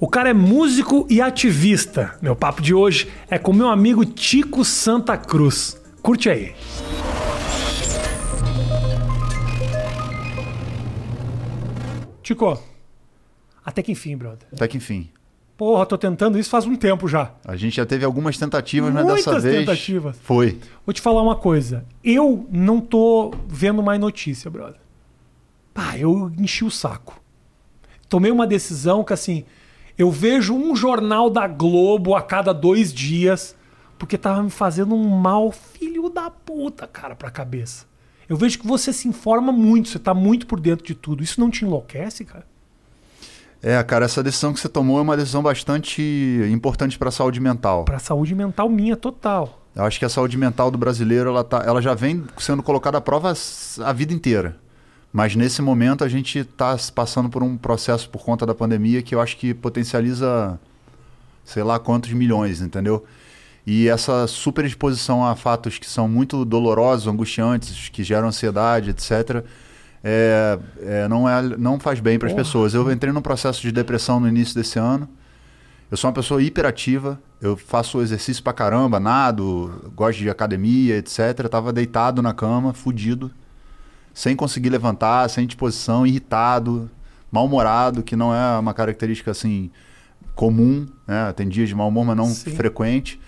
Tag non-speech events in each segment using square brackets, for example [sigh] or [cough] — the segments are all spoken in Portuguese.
O cara é músico e ativista. Meu papo de hoje é com meu amigo Tico Santa Cruz. Curte aí. Tico, até que enfim, brother. Até que enfim. Porra, tô tentando isso faz um tempo já. A gente já teve algumas tentativas, mas Muitas dessa vez. tentativas. Foi. Vou te falar uma coisa. Eu não tô vendo mais notícia, brother. Pá, eu enchi o saco. Tomei uma decisão que, assim, eu vejo um jornal da Globo a cada dois dias, porque tava me fazendo um mal filho da puta, cara, pra cabeça. Eu vejo que você se informa muito, você tá muito por dentro de tudo. Isso não te enlouquece, cara? É, cara, essa decisão que você tomou é uma decisão bastante importante para a saúde mental. Pra saúde mental minha total. Eu acho que a saúde mental do brasileiro ela, tá, ela já vem sendo colocada à prova a vida inteira. Mas nesse momento a gente está passando por um processo por conta da pandemia que eu acho que potencializa sei lá quantos milhões, entendeu? E essa superexposição a fatos que são muito dolorosos, angustiantes, que geram ansiedade, etc., é, é, não, é, não faz bem para as pessoas. Eu entrei num processo de depressão no início desse ano. Eu sou uma pessoa hiperativa, eu faço exercício pra caramba, nado, gosto de academia, etc. Eu tava deitado na cama, fudido, sem conseguir levantar, sem disposição, irritado, mal-humorado, que não é uma característica assim comum, né? Tem dias de mau humor, mas não Sim. frequente.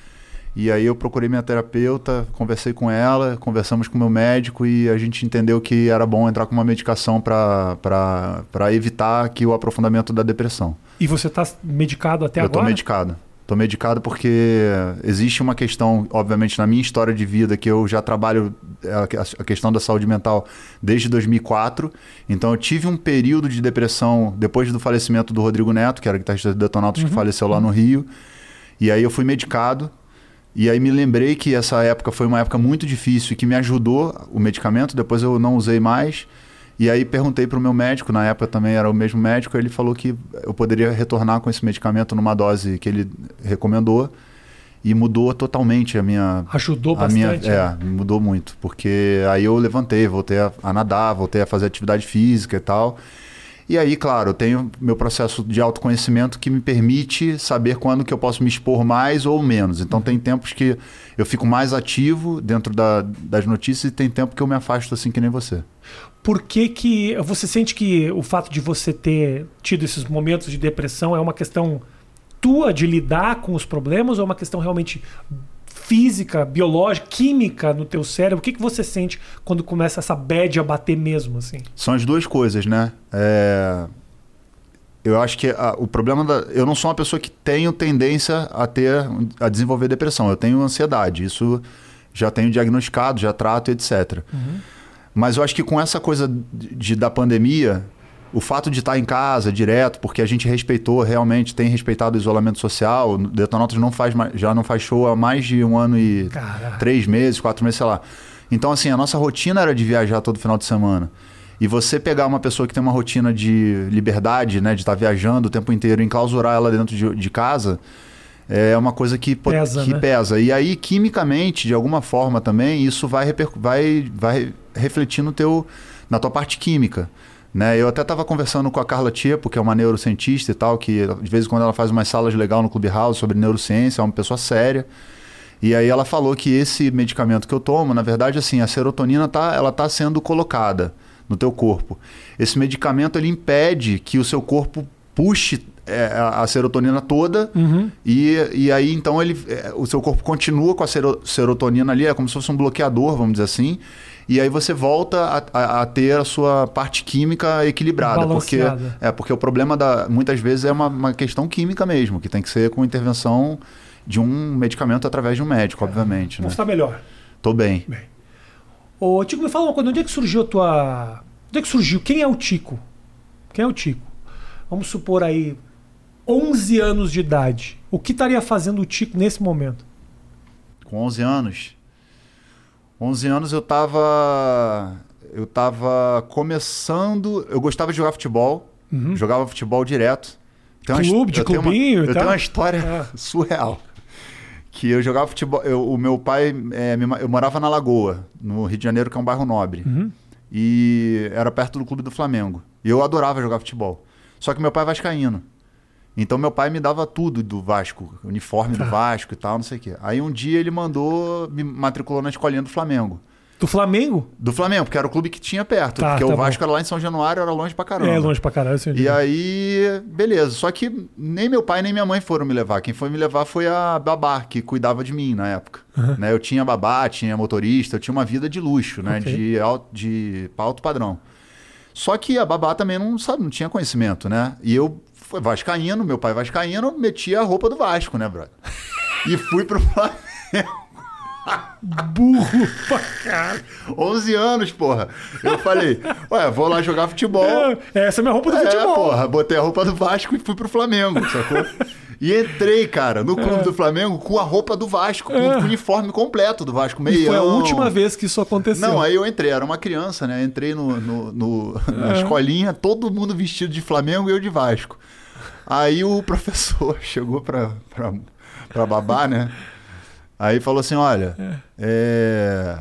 E aí eu procurei minha terapeuta, conversei com ela, conversamos com o meu médico e a gente entendeu que era bom entrar com uma medicação para evitar que o aprofundamento da depressão. E você tá medicado até eu agora? tô medicado. Tô medicado porque existe uma questão, obviamente, na minha história de vida, que eu já trabalho é, a questão da saúde mental desde 2004. Então eu tive um período de depressão depois do falecimento do Rodrigo Neto, que era guitarrista do Detonautas, que faleceu lá no Rio. E aí eu fui medicado. E aí me lembrei que essa época foi uma época muito difícil e que me ajudou o medicamento, depois eu não usei mais. E aí perguntei para o meu médico, na época também era o mesmo médico, ele falou que eu poderia retornar com esse medicamento numa dose que ele recomendou e mudou totalmente a minha Ajudou a minha, bastante. né? é, mudou muito, porque aí eu levantei, voltei a, a nadar, voltei a fazer atividade física e tal. E aí, claro, eu tenho meu processo de autoconhecimento que me permite saber quando que eu posso me expor mais ou menos. Então tem tempos que eu fico mais ativo dentro da- das notícias e tem tempo que eu me afasto assim que nem você. Por que, que você sente que o fato de você ter tido esses momentos de depressão é uma questão tua de lidar com os problemas ou é uma questão realmente física, biológica, química no teu cérebro? O que, que você sente quando começa essa bad a bater mesmo, assim? São as duas coisas, né? É, Eu acho que a- o problema da. Eu não sou uma pessoa que tenho tendência a ter. a desenvolver depressão. Eu tenho ansiedade. Isso já tenho diagnosticado, já trato, etc. Mas eu acho que com essa coisa de, de- da pandemia, o fato de estar em casa direto, porque a gente respeitou realmente, tem respeitado o isolamento social. o Detonautas não faz mais- já não faz show há mais de um ano e Caraca. três meses, quatro meses, sei lá. Então, assim, a nossa rotina era de viajar todo final de semana. E você pegar uma pessoa que tem uma rotina de liberdade, né, de estar viajando o tempo inteiro, e enclausurar ela dentro de, de casa, é uma coisa que Pesa, que né? pesa. E aí, quimicamente, de alguma forma também, isso vai, vai, vai refletir no teu, na tua parte química. Né? Eu até estava conversando com a Carla Tiepo, que é uma neurocientista e tal, que de vez em quando ela faz umas salas legal no Clubhouse sobre neurociência, é uma pessoa séria. E aí ela falou que esse medicamento que eu tomo, na verdade, assim, a serotonina tá, ela tá sendo colocada no teu corpo. Esse medicamento ele impede que o seu corpo puxe é, a, serotonina toda e, e aí então ele, é, o seu corpo continua com a sero- serotonina ali, é como se fosse um bloqueador, vamos dizer assim. E aí você volta a, a- a ter a sua parte química equilibrada. Porque, é, porque o problema da, muitas vezes é uma, uma questão química mesmo, que tem que ser com intervenção de um medicamento através de um médico, obviamente. Né? Você está melhor. Tô bem. Ô, Tico, me fala uma coisa, onde é que surgiu a tua. Onde é que surgiu? Quem é o Tico? Quem é o Tico? Vamos supor aí 11 anos de idade. O que estaria fazendo o Tico nesse momento? Com 11 anos. 11 anos eu tava. Eu tava começando. Eu gostava de jogar futebol. Jogava futebol direto. Tem uma Uhum. Clube, de uma- clubinho e Eu tenho uma história É. [laughs] surreal. Que eu jogava futebol. eu- o meu pai. é, eu morava na Lagoa, no Rio de Janeiro, que é um bairro nobre. Uhum. E era perto do clube do Flamengo. E eu adorava jogar futebol. Só que meu pai é vascaíno. Então meu pai me dava tudo do Vasco, uniforme Tá. do Vasco e tal, não sei o quê. Aí um dia ele mandou, me matriculou na escolinha do Flamengo. Do Flamengo? Do Flamengo, porque era o clube que tinha perto. Tá, porque tá o bom. Vasco era lá em São Januário, era longe pra caramba. É, longe pra caralho. Assim, E aí, beleza. Só que nem meu pai nem minha mãe foram me levar. Quem foi me levar foi a babá, que cuidava de mim na época. Né? Eu tinha babá, tinha motorista, eu tinha uma vida de luxo, né? Ok. De, alto, de alto padrão. Só que a babá também não, sabe, não tinha conhecimento, né? E eu fui vascaíno, meu pai vascaíno, meti a roupa do Vasco, né, brother? E fui pro Flamengo. [laughs] Burro pra caralho. 11 anos, porra. Eu falei, ué, vou lá jogar futebol. É, essa é minha roupa do É, futebol. porra, botei a roupa do Vasco e fui pro Flamengo, sacou? E entrei, cara, no É. clube do Flamengo com a roupa do Vasco, com o uniforme completo do Vasco, meião. foi a última vez que isso aconteceu. Não, aí eu entrei, era uma criança, né? Entrei no, no- no- É. na escolinha, todo mundo vestido de Flamengo e eu de Vasco. Aí o [laughs] professor chegou pra, pra, pra babá, né? Aí falou assim: olha, é,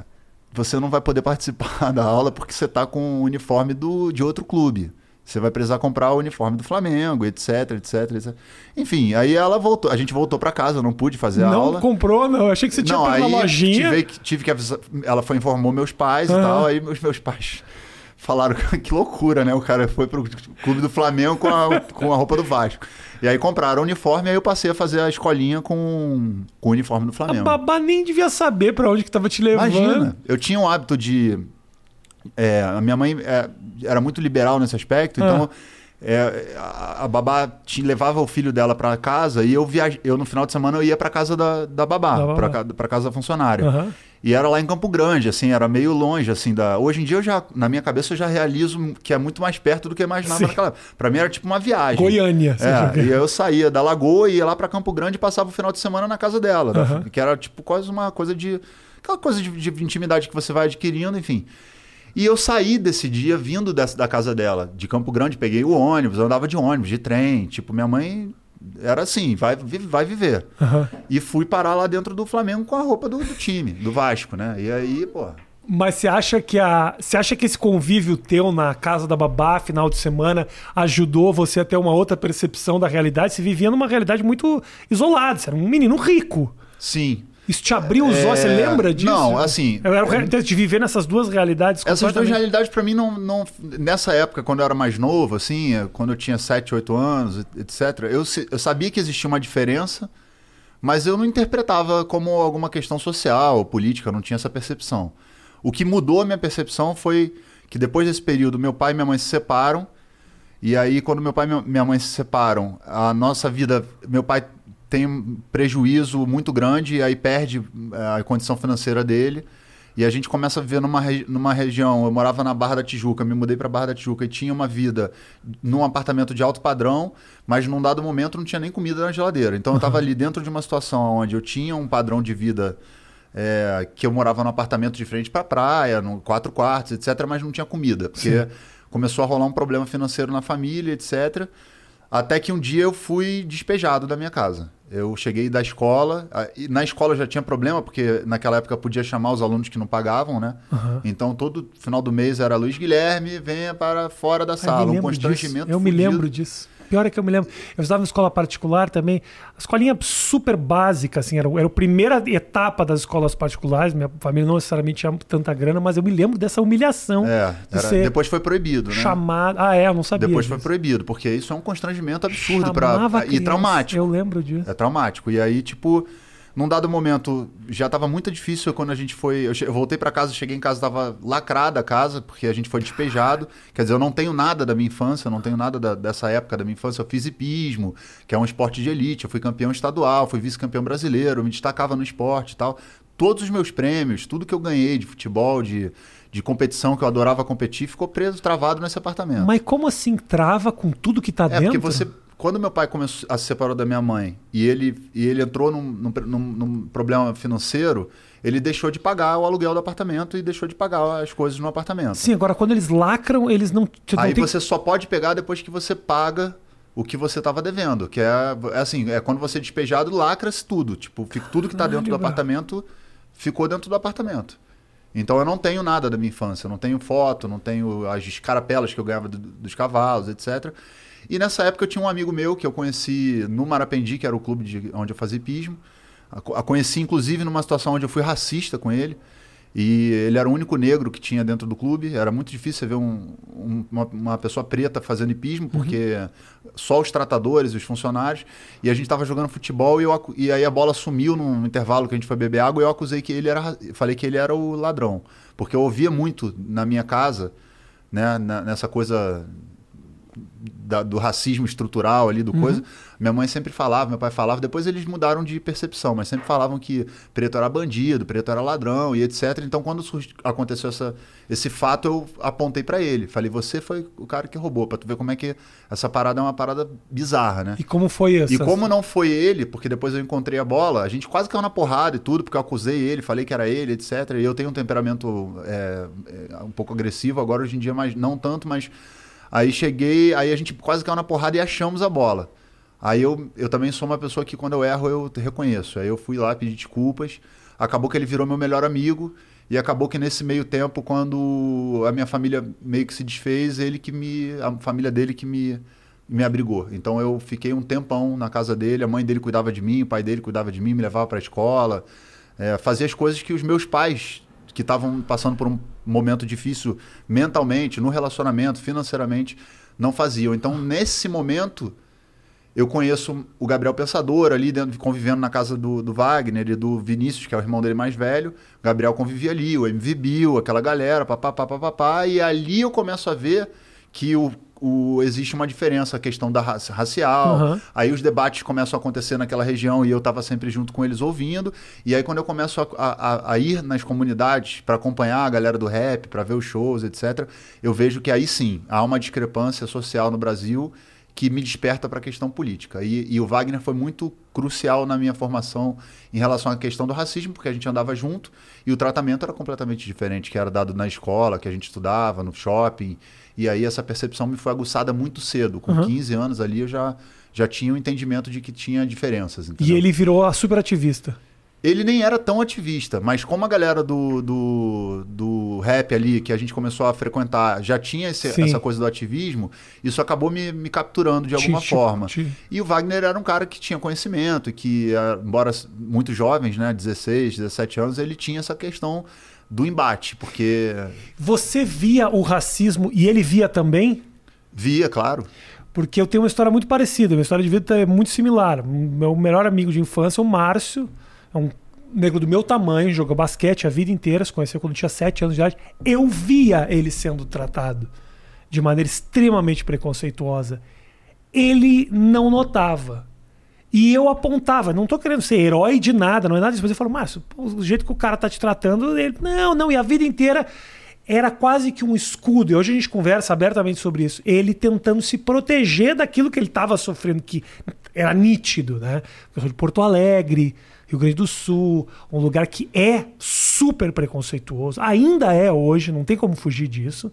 você não vai poder participar [laughs] da aula porque você tá com o uniforme do, de outro clube. Você vai precisar comprar o uniforme do Flamengo, etc, etc, etc. Enfim, aí ela voltou. A gente voltou pra casa, eu não pude fazer a não aula. comprou, não. Achei que você tinha Não, na aí lojinha. Tive, tive que avisar. Ela foi informou meus pais e Aham. tal. Aí meus, meus pais falaram [laughs] que loucura, né? O cara foi pro clube do Flamengo com a, com a roupa do Vasco. E aí compraram o uniforme, aí eu passei a fazer a escolinha com, com o uniforme do A Flamengo. babá nem devia saber pra onde que tava te levando. Imagina, eu tinha um hábito de. é, a minha mãe é, era muito liberal nesse aspecto, então é, a, a babá te, levava o filho dela para casa e eu viaj... eu no final de semana eu ia para casa da, da babá, babá. para casa da funcionária. Aham. E era lá em Campo Grande, assim, era meio longe, assim, da... Hoje em dia eu já, na minha cabeça, eu já realizo que é muito mais perto do que eu imaginava Sim. naquela época. Pra mim era tipo uma viagem. Goiânia. você É, [laughs] e eu saía da Lagoa, ia lá pra Campo Grande e passava o final de semana na casa dela. da- Aham. Que era tipo quase uma coisa de. Aquela coisa de, de intimidade que você vai adquirindo, enfim. E eu saí desse dia vindo dessa, da casa dela, de Campo Grande, peguei o ônibus, eu andava de ônibus, de trem. Tipo, minha mãe era assim, vai, vai viver. Aham. E fui parar lá dentro do Flamengo com a roupa do, do time, do Vasco, né? E aí, pô. Mas você acha que a, você acha que esse convívio teu na casa da babá, final de semana, ajudou você a ter uma outra percepção da realidade? Você vivia numa realidade muito isolada, você era um menino rico. Sim. Isso te abriu os olhos, você É, lembra disso? não, assim, Eu era o re- de viver nessas duas realidades Essas duas realidades, pra mim, não, não. Nessa época, quando eu era mais novo, assim, quando eu tinha 7, 8 anos, etc., eu, eu sabia que existia uma diferença, mas eu não interpretava como alguma questão social ou política, eu não tinha essa percepção. O que mudou a minha percepção foi que depois desse período, meu pai e minha mãe se separam. E aí, quando meu pai e minha- minha mãe se separam, a nossa vida. Meu pai tem um prejuízo muito grande e aí perde eh, a condição financeira dele. E a gente começa a viver numa, numa região. Eu morava na Barra da Tijuca, me mudei para Barra da Tijuca e tinha uma vida num apartamento de alto padrão, mas num dado momento não tinha nem comida na geladeira. Então eu estava ali dentro de uma situação onde eu tinha um padrão de vida é, que eu morava num apartamento de frente para praia, no quatro quartos, etc., mas não tinha comida, porque começou a rolar um problema financeiro na família, etc. Até que um dia eu fui despejado da minha casa. Eu cheguei da escola, e na escola já tinha problema, porque naquela época podia chamar os alunos que não pagavam, né? Aham. Então todo final do mês era Luiz Guilherme, venha para fora da Ai, sala. me Um lembro disso. constrangimento. Eu me fudido. lembro disso. Pior é que eu me lembro. Eu estudava em escola particular também. A escolinha super básica, assim, era, era a primeira etapa das escolas particulares. Minha família não necessariamente tinha tanta grana, mas eu me lembro dessa humilhação É, de era- depois foi proibido, né? chamado. Ah, é, eu não sabia. Depois foi disso. proibido, porque isso é um constrangimento absurdo para e traumático. Eu lembro disso. É traumático. E aí, tipo, num dado momento, já tava muito difícil quando a gente foi. Eu, eu voltei para casa, cheguei em casa, tava lacrada a casa, porque a gente foi despejado. Quer dizer, eu não tenho nada da minha infância, não tenho nada da- dessa época da minha infância. Eu fiz hipismo, que é um esporte de elite. Eu fui campeão estadual, fui vice-campeão brasileiro, me destacava no esporte e tal. Todos os meus prêmios, tudo que eu ganhei de futebol, de, de competição que eu adorava competir, ficou preso, travado nesse apartamento. Mas como assim trava com tudo que tá É dentro? porque você, quando meu pai começou a se separar da minha mãe e ele, e ele entrou num, num, num- problema financeiro, ele deixou de pagar o aluguel do apartamento e deixou de pagar as coisas no apartamento. Sim, agora quando eles lacram, eles não. não Aí tem- você só pode pegar depois que você paga o que você estava devendo, que é, é assim, é quando você é despejado, lacra-se tudo, tipo, fica, tudo que está dentro do apartamento ficou dentro do apartamento. Então eu não tenho nada da minha infância, eu não tenho foto, não tenho as escarapelas que eu ganhava do- dos cavalos, etc. E nessa época eu tinha um amigo meu que eu conheci no Marapendi, que era o clube de, onde eu fazia hipismo. A, a conheci inclusive numa situação onde eu fui racista com ele. E ele era o único negro que tinha dentro do clube. Era muito difícil ver um, um, uma, uma, pessoa preta fazendo hipismo, uhum. porque uhum. só os tratadores, os funcionários. E a gente estava jogando futebol e, eu, e aí a bola sumiu num intervalo que a gente foi beber água e eu acusei que ele era. Falei que ele era o ladrão. Porque eu ouvia muito na minha casa, né, nessa coisa da, do racismo estrutural ali, do uhum. coisa. Minha mãe sempre falava, meu pai falava, depois eles mudaram de percepção, mas sempre falavam que preto era bandido, preto era ladrão e etc. Então, quando aconteceu essa, esse fato, eu apontei para ele. Falei, você foi o cara que roubou, para tu ver como é que essa parada é uma parada bizarra, né? E como foi isso? E como não foi ele, porque depois eu encontrei a bola, a gente quase caiu na porrada e tudo, porque eu acusei ele, falei que era ele, etc. E eu tenho um temperamento é, é, um pouco agressivo, agora hoje em dia mais, não tanto, mas Aí cheguei, aí a gente quase caiu na porrada e achamos a bola. Aí eu, eu também sou uma pessoa que quando eu erro eu reconheço. Aí eu fui lá pedir desculpas. Acabou que ele virou meu melhor amigo. E acabou que nesse meio tempo, quando a minha família meio que se desfez, ele que me. a família dele que me, me abrigou. Então eu fiquei um tempão na casa dele, a mãe dele cuidava de mim, o pai dele cuidava de mim, me levava para a escola. É, fazia as coisas que os meus pais que estavam passando por um momento difícil mentalmente, no relacionamento, financeiramente, não faziam. Então, nesse momento, eu conheço o Gabriel Pensador ali, dentro, convivendo na casa do, do Wagner e do Vinícius, que é o irmão dele mais velho. O Gabriel convivia ali, o MV Bill, aquela galera, papapá, papapá. E ali eu começo a ver que o o, existe uma diferença, a questão da raça, racial. Uhum. Aí os debates começam a acontecer naquela região e eu estava sempre junto com eles ouvindo. E aí, quando eu começo a, a, a ir nas comunidades para acompanhar a galera do rap, para ver os shows, etc., eu vejo que aí sim há uma discrepância social no Brasil que me desperta para a questão política. E, e, o Wagner foi muito crucial na minha formação em relação à questão do racismo, porque a gente andava junto e o tratamento era completamente diferente, que era dado na escola, que a gente estudava, no shopping. E aí essa percepção me foi aguçada muito cedo. Com uhum. 15 anos ali eu já, já tinha o um entendimento de que tinha diferenças. Entendeu? E ele virou a superativista. Ele nem era tão ativista, mas como a galera do, do, do rap ali, que a gente começou a frequentar, já tinha esse, essa coisa do ativismo, isso acabou me, me capturando de alguma forma. E o Wagner era um cara que tinha conhecimento, que, embora muito jovens, né, 16, 17 anos, ele tinha essa questão do embate, porque. Você via o racismo e ele via também? Via, claro. Porque eu tenho uma história muito parecida, minha história de vida é muito similar. Meu melhor amigo de infância, o Márcio, é um negro do meu tamanho, jogou basquete a vida inteira, se conheceu quando tinha 7 anos de idade. Eu via ele sendo tratado de maneira extremamente preconceituosa. Ele não notava. E eu apontava, não tô querendo ser herói de nada, não é nada disso, mas eu falo, Márcio, o jeito que o cara tá te tratando, ele, não, não, e a vida inteira era quase que um escudo, e hoje a gente conversa abertamente sobre isso, ele tentando se proteger daquilo que ele estava sofrendo, que era nítido, né? De Porto Alegre, Rio Grande do Sul, um lugar que é super preconceituoso, ainda é hoje, não tem como fugir disso.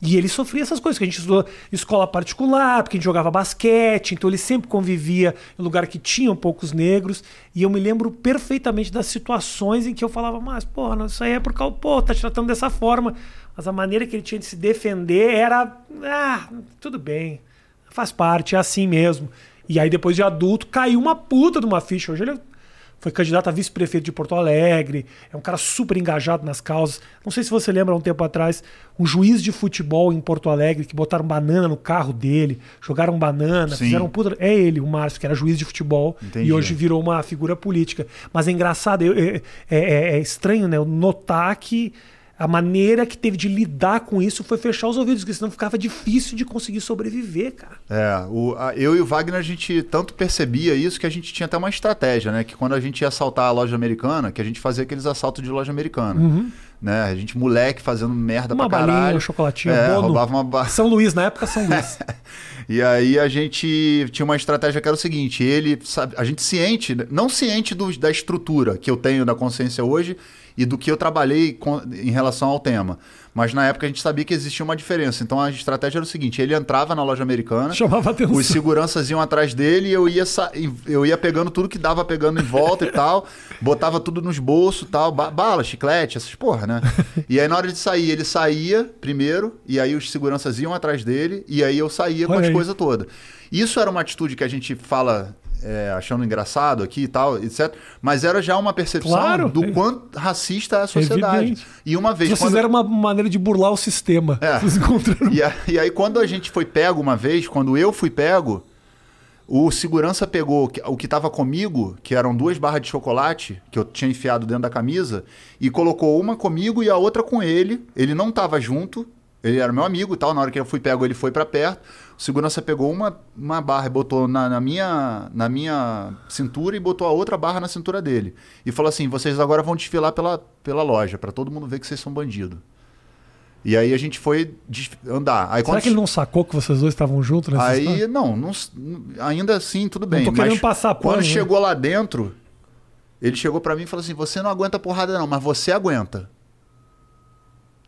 E ele sofria essas coisas, que a gente estudou escola particular, porque a gente jogava basquete, então ele sempre convivia em lugar que tinham poucos negros. E eu me lembro perfeitamente das situações em que eu falava, mas, pô, isso aí é por causa, pô, tá te tratando dessa forma. Mas a maneira que ele tinha de se defender era, ah, tudo bem, faz parte, é assim mesmo. E aí depois de adulto caiu uma puta de uma ficha. Hoje ele é foi candidato a vice-prefeito de Porto Alegre, é um cara super engajado nas causas. Não sei se você lembra, um tempo atrás, um juiz de futebol em Porto Alegre que botaram banana no carro dele, jogaram banana, Sim. fizeram puta. É ele, o Márcio, que era juiz de futebol Entendi. e hoje virou uma figura política. Mas é engraçado, é, é, é, estranho, né? Notar que a maneira que teve de lidar com isso foi fechar os ouvidos, porque senão ficava difícil de conseguir sobreviver, cara. É, o, a, eu e o Wagner, a gente tanto percebia isso que a gente tinha até uma estratégia, né? Que quando a gente ia assaltar a loja americana, que a gente fazia aqueles assaltos de loja americana. Uhum. Né? A gente, moleque, fazendo merda uma pra caralho. um chocolatinho, é, bono. roubava uma ba... São Luís, na época São Luís. [laughs] e aí a gente tinha uma estratégia que era o seguinte, ele, sabe, a gente ciente, não ciente do, da estrutura que eu tenho da consciência hoje, e do que eu trabalhei com, em relação ao tema. Mas na época a gente sabia que existia uma diferença. Então a estratégia era o seguinte: ele entrava na loja americana, Chamava atenção. os seguranças iam atrás dele e eu ia, eu ia pegando tudo que dava pegando em volta e tal, [laughs] botava tudo nos bolsos e tal, ba- bala, chiclete, essas porra, né? [laughs] E aí na hora de sair, ele saía primeiro, e aí os seguranças iam atrás dele, e aí eu saía com Olha as aí. coisas todas. Isso era uma atitude que a gente fala. É, achando engraçado aqui e tal, etc. Mas era já uma percepção Claro. do quanto racista é a sociedade. Evidente. E uma vez. Vocês quando- fizeram uma maneira de burlar o sistema. É. Vocês encontraram. e, a- e aí, quando a gente foi pego uma vez, quando eu fui pego, o segurança pegou o que estava comigo, que eram duas barras de chocolate, que eu tinha enfiado dentro da camisa, e colocou uma comigo e a outra com ele. Ele não estava junto, ele era meu amigo e tal. Na hora que eu fui pego, ele foi para perto. O segurança pegou uma, uma barra e botou na, na minha, na minha cintura e botou a outra barra na cintura dele. E falou assim: vocês agora vão desfilar pela, pela loja, para todo mundo ver que vocês são bandido. E aí a gente foi andar. Aí Será quando que ele não sacou que vocês dois estavam juntos nessa Aí, história? não, não, ainda assim, tudo bem. tô querendo mas passar pano, quando né? chegou lá dentro, ele chegou pra mim e falou assim: Você não aguenta porrada, não, mas você aguenta.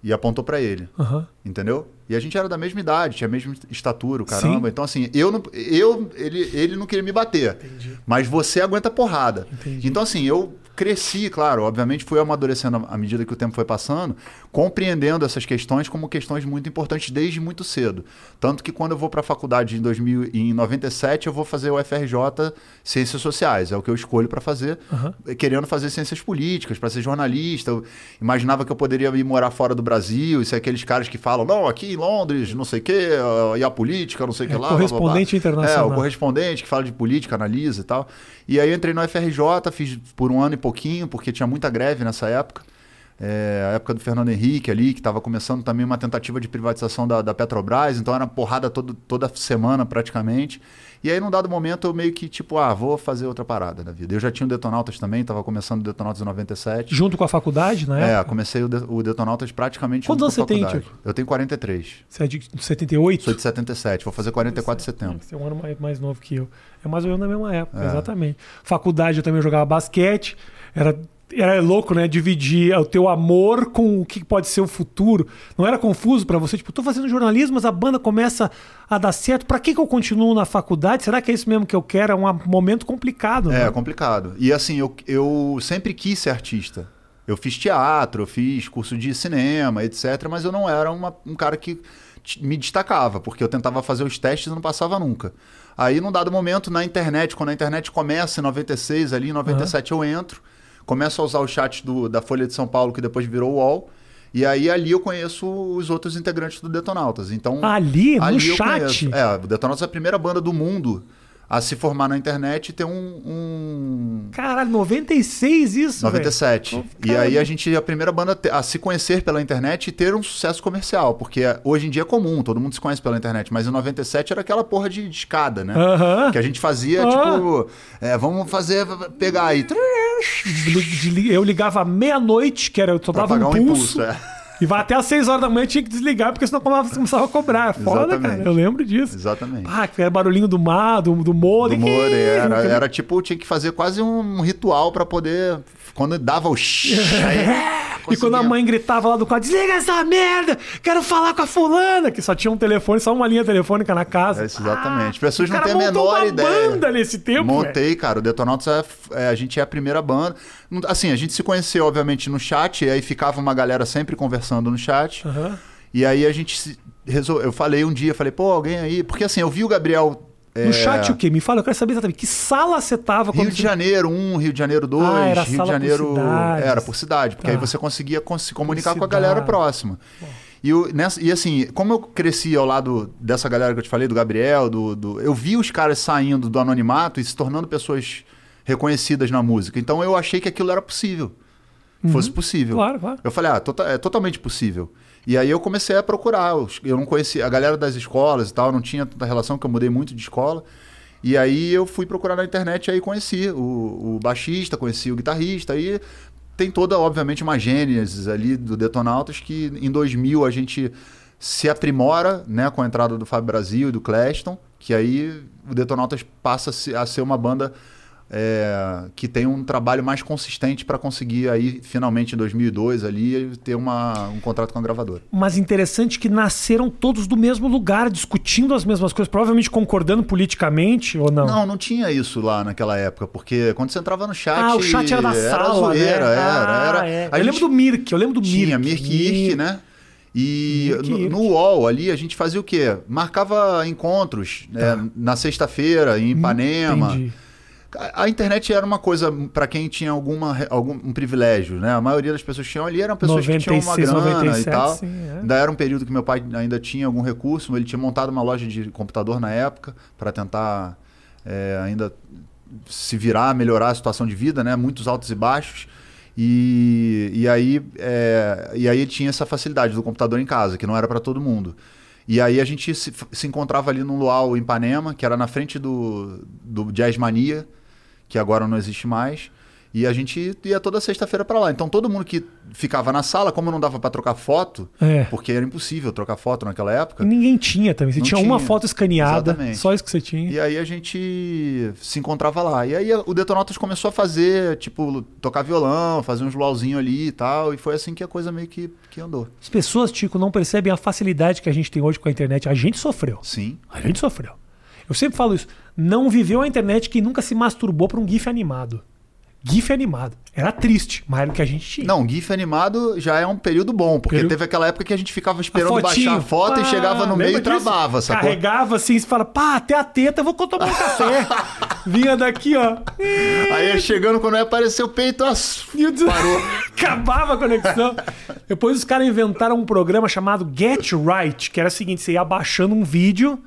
E apontou pra ele, Aham. entendeu? E a gente era da mesma idade, tinha a mesma estatura, o caramba. Sim. Então, assim, eu não. Eu, ele, ele não queria me bater. Entendi. Mas você aguenta porrada. Entendi. Então, assim, eu cresci, claro, obviamente fui amadurecendo à medida que o tempo foi passando, compreendendo essas questões como questões muito importantes desde muito cedo. Tanto que quando eu vou para a faculdade em 2000, em 97, eu vou fazer o FRJ Ciências Sociais, é o que eu escolho para fazer, Aham. querendo fazer ciências políticas, para ser jornalista. Eu imaginava que eu poderia ir morar fora do Brasil, e ser aqueles caras que falam, não, aqui em Londres, não sei o quê, e a política, não sei o que É, lá. blá, blá, blá." correspondente internacional. É, o correspondente que fala de política, analisa e tal. E aí eu entrei no FRJ, fiz por um ano e pouquinho, porque tinha muita greve nessa época. É, a época do Fernando Henrique ali, que estava começando também uma tentativa de privatização da, da Petrobras, então era porrada todo, toda semana praticamente. E aí, num dado momento, eu meio que, tipo, ah, vou fazer outra parada da vida. Eu já tinha o Detonautas também, estava começando o Detonautas em 97. Junto com a faculdade, na É, comecei o, de, o Detonautas praticamente Quantos anos você tem. Tiago? Eu tenho 43. Você é de 78? Sou de 77, vou fazer 44 de setembro. Você é um ano mais, mais novo que eu. É mais ou menos na mesma época, É. exatamente. Faculdade eu também jogava basquete. Era, era louco, né? Dividir o teu amor com o que pode ser o futuro. Não era confuso pra você? Tipo, tô fazendo jornalismo, mas a banda começa a dar certo. Pra que, que eu continuo na faculdade? Será que é isso mesmo que eu quero? É um momento complicado, É, né? complicado. E assim, eu, eu sempre quis ser artista. Eu fiz teatro, eu fiz curso de cinema, etc. Mas eu não era uma- um cara que me destacava, porque eu tentava fazer os testes e não passava nunca. Aí, num dado momento, na internet, quando a internet começa em 96, ali em 97 eu entro, começo a usar o chat do, da Folha de São Paulo, que depois virou UOL. E aí, ali eu conheço os outros integrantes do Detonautas. Então, Ali, no ali eu chat? conheço. É, o Detonautas é a primeira banda do mundo a se formar na internet e ter um- um, Caralho, 96 isso, velho. 97. Pô, E aí a gente a primeira banda a se conhecer pela internet e ter um sucesso comercial, porque hoje em dia é comum, todo mundo se conhece pela internet, mas em 97 era aquela porra de, de escada, né? Aham. Que a gente fazia, Ah. tipo, é, vamos fazer, pegar aí, Eu ligava meia-noite, que era, eu só dava um um pulso. impulso. É. E vai até às 6 horas da manhã tinha que desligar, porque senão começava a cobrar. É Foda, Exatamente. cara. Eu lembro disso. Exatamente. Ah, que era barulhinho do mar, do, do modem. Do More, era, era tipo, tinha que fazer quase um ritual pra poder. Quando dava o. [laughs] aí, E quando a mãe gritava lá do quarto, desliga essa merda! Quero falar com a fulana! Que só tinha um telefone, só uma linha telefônica na casa. É, exatamente. As pessoas não têm a menor uma ideia. banda nesse tempo. Montei, cara. O Detonautas é, é- a gente é a primeira banda. Assim, a gente se conheceu, obviamente, no chat, e aí ficava uma galera sempre conversando no chat. Aham. E aí a gente se. Eu falei um dia, falei, pô, alguém aí. Porque assim, eu vi o Gabriel. No é, chat o quê? Me fala, eu quero saber exatamente. Que sala você tava Rio de você- Janeiro 1, Rio de Janeiro 2, Ah, era Rio de por Janeiro. cidades. Era por cidade, porque Tá. aí você conseguia con- se comunicar com a galera próxima. E, o- nessa- e assim, como eu cresci ao lado dessa galera que eu te falei, do Gabriel, do, do- eu vi os caras saindo do anonimato e se tornando pessoas reconhecidas na música. Então eu achei que aquilo era possível. Fosse possível. Uhum. Claro, claro. Eu falei, ah, tota- é totalmente possível. E aí eu comecei a procurar. Eu não conhecia a galera das escolas e tal, não tinha tanta relação, que eu mudei muito de escola. E aí eu fui procurar na internet e aí conheci o, o baixista, conheci o guitarrista. Aí tem toda, obviamente, uma gênesis ali do Detonautas que em 2000 a gente se aprimora, né, com a entrada do Fábio Brasil e do Cleston, que aí o Detonautas passa a ser uma banda é, que tem um trabalho mais consistente para conseguir aí finalmente em 2002 ali ter uma, um contrato com a gravadora. Mas interessante que nasceram todos do mesmo lugar, discutindo as mesmas coisas, provavelmente concordando politicamente ou não? Não, não tinha isso lá naquela época, porque quando você entrava no chat. Ah, o chat era da era sala. zoeira, né? era, era. Ah, é. Eu gente lembro do Mirk, eu lembro do Mirk. Tinha Mirk Irk, né? E Mirk no, no UOL ali a gente fazia o quê? Marcava encontros né, na sexta-feira em Ipanema. Tá. Entendi. A, a internet era uma coisa para quem tinha alguma, algum um privilégio, né? A maioria das pessoas que tinham ali eram pessoas que tinham uma 96, grana 97, e tal. sim, é. Ainda era um período que meu pai ainda tinha algum recurso, ele tinha montado uma loja de computador na época para tentar é, ainda se virar, melhorar a situação de vida, né? Muitos altos e baixos. E, e, aí, é, e aí tinha essa facilidade do computador em casa, que não era para todo mundo. E aí a gente se, se encontrava ali no Luau, em Ipanema, que era na frente do, do Jazz Mania, que agora não existe mais. E a gente ia toda sexta-feira para lá. Então todo mundo que ficava na sala, como não dava para trocar foto, É. porque era impossível trocar foto naquela época. E ninguém tinha também. Você Não tinha, uma tinha. foto escaneada, Exatamente. só isso que você tinha. E aí a gente se encontrava lá. E aí o Detonautas começou a fazer, tipo, tocar violão, fazer uns luauzinho ali e tal. E foi assim que a coisa meio que, que andou. As pessoas, Tico, não percebem a facilidade que a gente tem hoje com a internet. A gente sofreu. Sim. A gente sofreu. Eu sempre falo isso. Não viveu a internet quem nunca se masturbou para um GIF animado. GIF animado. Era triste, mais do que a gente tinha. Não, GIF animado já é um período bom, porque Período- teve aquela época que a gente ficava A esperando fotinho. baixar a foto Pá, e chegava no meio e travava, sacou? Carregava assim, você fala, pá, até a teta, eu vou tomar um café. [laughs] Vinha daqui, ó. Aí chegando quando ia aparecer o peito, as... Parou. [laughs] Acabava a conexão. Depois os caras inventaram um programa chamado Get Right, que era o seguinte: você ia baixando um vídeo,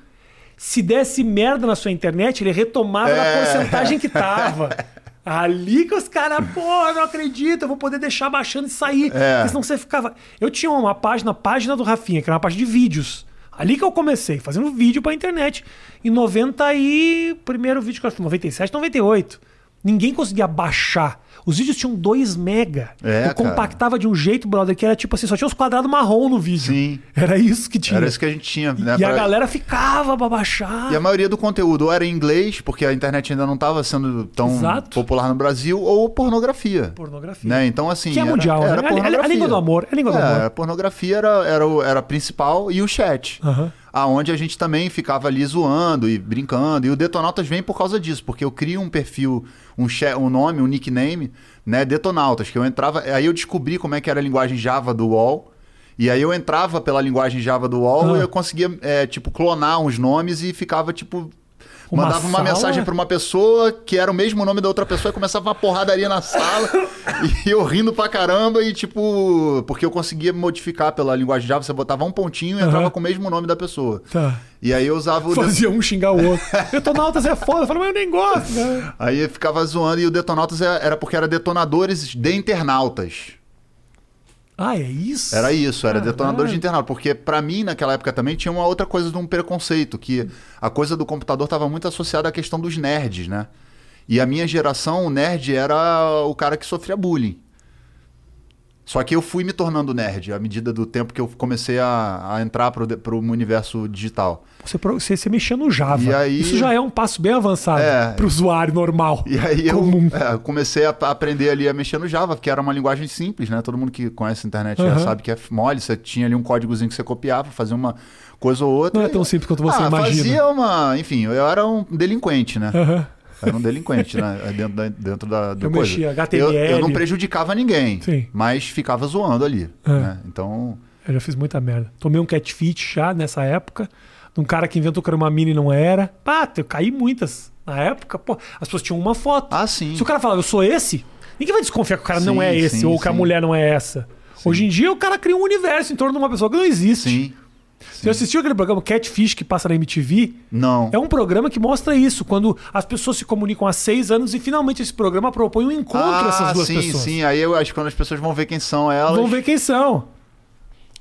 se desse merda na sua internet, ele retomava na É. porcentagem que tava. [laughs] Ali que os caras, pô, não acredito, eu vou poder deixar baixando e sair. É. Porque senão você ficava. Eu tinha uma página, página do Rafinha, que era uma página de vídeos. Ali que eu comecei, fazendo vídeo pra internet. Em 90 e. Primeiro vídeo que eu fiz, 97, 98. Ninguém conseguia baixar. Os vídeos tinham 2 mega. É, eu compactava de um jeito, brother, que era tipo assim, só tinha os quadrados marrom no vídeo. Sim. Era isso que tinha. Era isso que a gente tinha, né? E a pra- galera ficava pra baixar. E a maioria do conteúdo ou era em inglês, porque a internet ainda não estava sendo tão Exato. popular no Brasil, ou pornografia. Pornografia. Né? Então, assim. Que é era- mundial, era né? A- a- a língua do amor, é a língua do É, amor. A pornografia era, era, era a principal e o chat. Aham. Aonde a gente também ficava ali zoando e brincando. E o Detonautas vem por causa disso, porque eu crio um perfil, um, um nome, um nickname, né? Detonautas, que eu entrava. Aí eu descobri como é que era a linguagem Java do UOL. E aí eu entrava pela linguagem Java do UOL Ah. e eu conseguia, é, tipo, clonar uns nomes e ficava, tipo. Uma mandava uma sala? mensagem pra uma pessoa que era o mesmo nome da outra pessoa e começava uma porradaria na sala. [laughs] e eu rindo pra caramba e, tipo, porque eu conseguia modificar pela linguagem Java, você botava um pontinho e Aham. entrava com o mesmo nome da pessoa. Tá. E aí eu usava o. Fazia um xingar o outro. [laughs] Detonautas é foda. Eu falei, mas eu nem gosto. Né? Aí eu ficava zoando e o Detonautas era porque era detonadores de internautas. Ah, é isso? Era isso, era Caralho. detonadores de internauta. Porque pra mim, naquela época também, tinha uma outra coisa de um preconceito, que a coisa do computador estava muito associada à questão dos nerds, né? E a minha geração, o nerd era o cara que sofria bullying. Só que eu fui me tornando nerd à medida do tempo que eu comecei a, a entrar de- pro universo digital. Você, você, você mexia no Java. E aí- Isso já é um passo bem avançado É. pro usuário normal. E aí eu comum. é, comecei a aprender ali a mexer no Java, que era uma linguagem simples, né? Todo mundo que conhece a internet já Aham. sabe que é mole. Você tinha ali um códigozinho que você copiava, fazia uma coisa ou outra. Não é tão simples quanto você ah, imagina. Fazia uma. Enfim, eu era um delinquente, né? Aham. Era um delinquente, né? Dentro da, dentro da do Eu coisa. mexia Eu, HTML. eu não prejudicava ninguém, Sim. mas ficava zoando ali. É. né? Então. Eu já fiz muita merda. Tomei um catfit já nessa época, de um cara que inventou que era uma mina e não era. Pá, eu caí muitas. Na época, pô, as pessoas tinham uma foto. Ah, sim. Se o cara falava, eu sou esse, ninguém vai desconfiar que o cara não Sim, é esse, sim, ou que a sim. mulher não é essa. Hoje em dia, o cara cria um universo em torno de uma pessoa que não existe. Sim. Você assistiu aquele programa Catfish que passa na MTV? Não. É um programa que mostra isso, quando as pessoas se comunicam há seis anos e finalmente esse programa propõe um encontro ah, essas duas sim, pessoas. sim. Aí eu acho que quando as pessoas vão ver quem são elas. Vão ver quem são.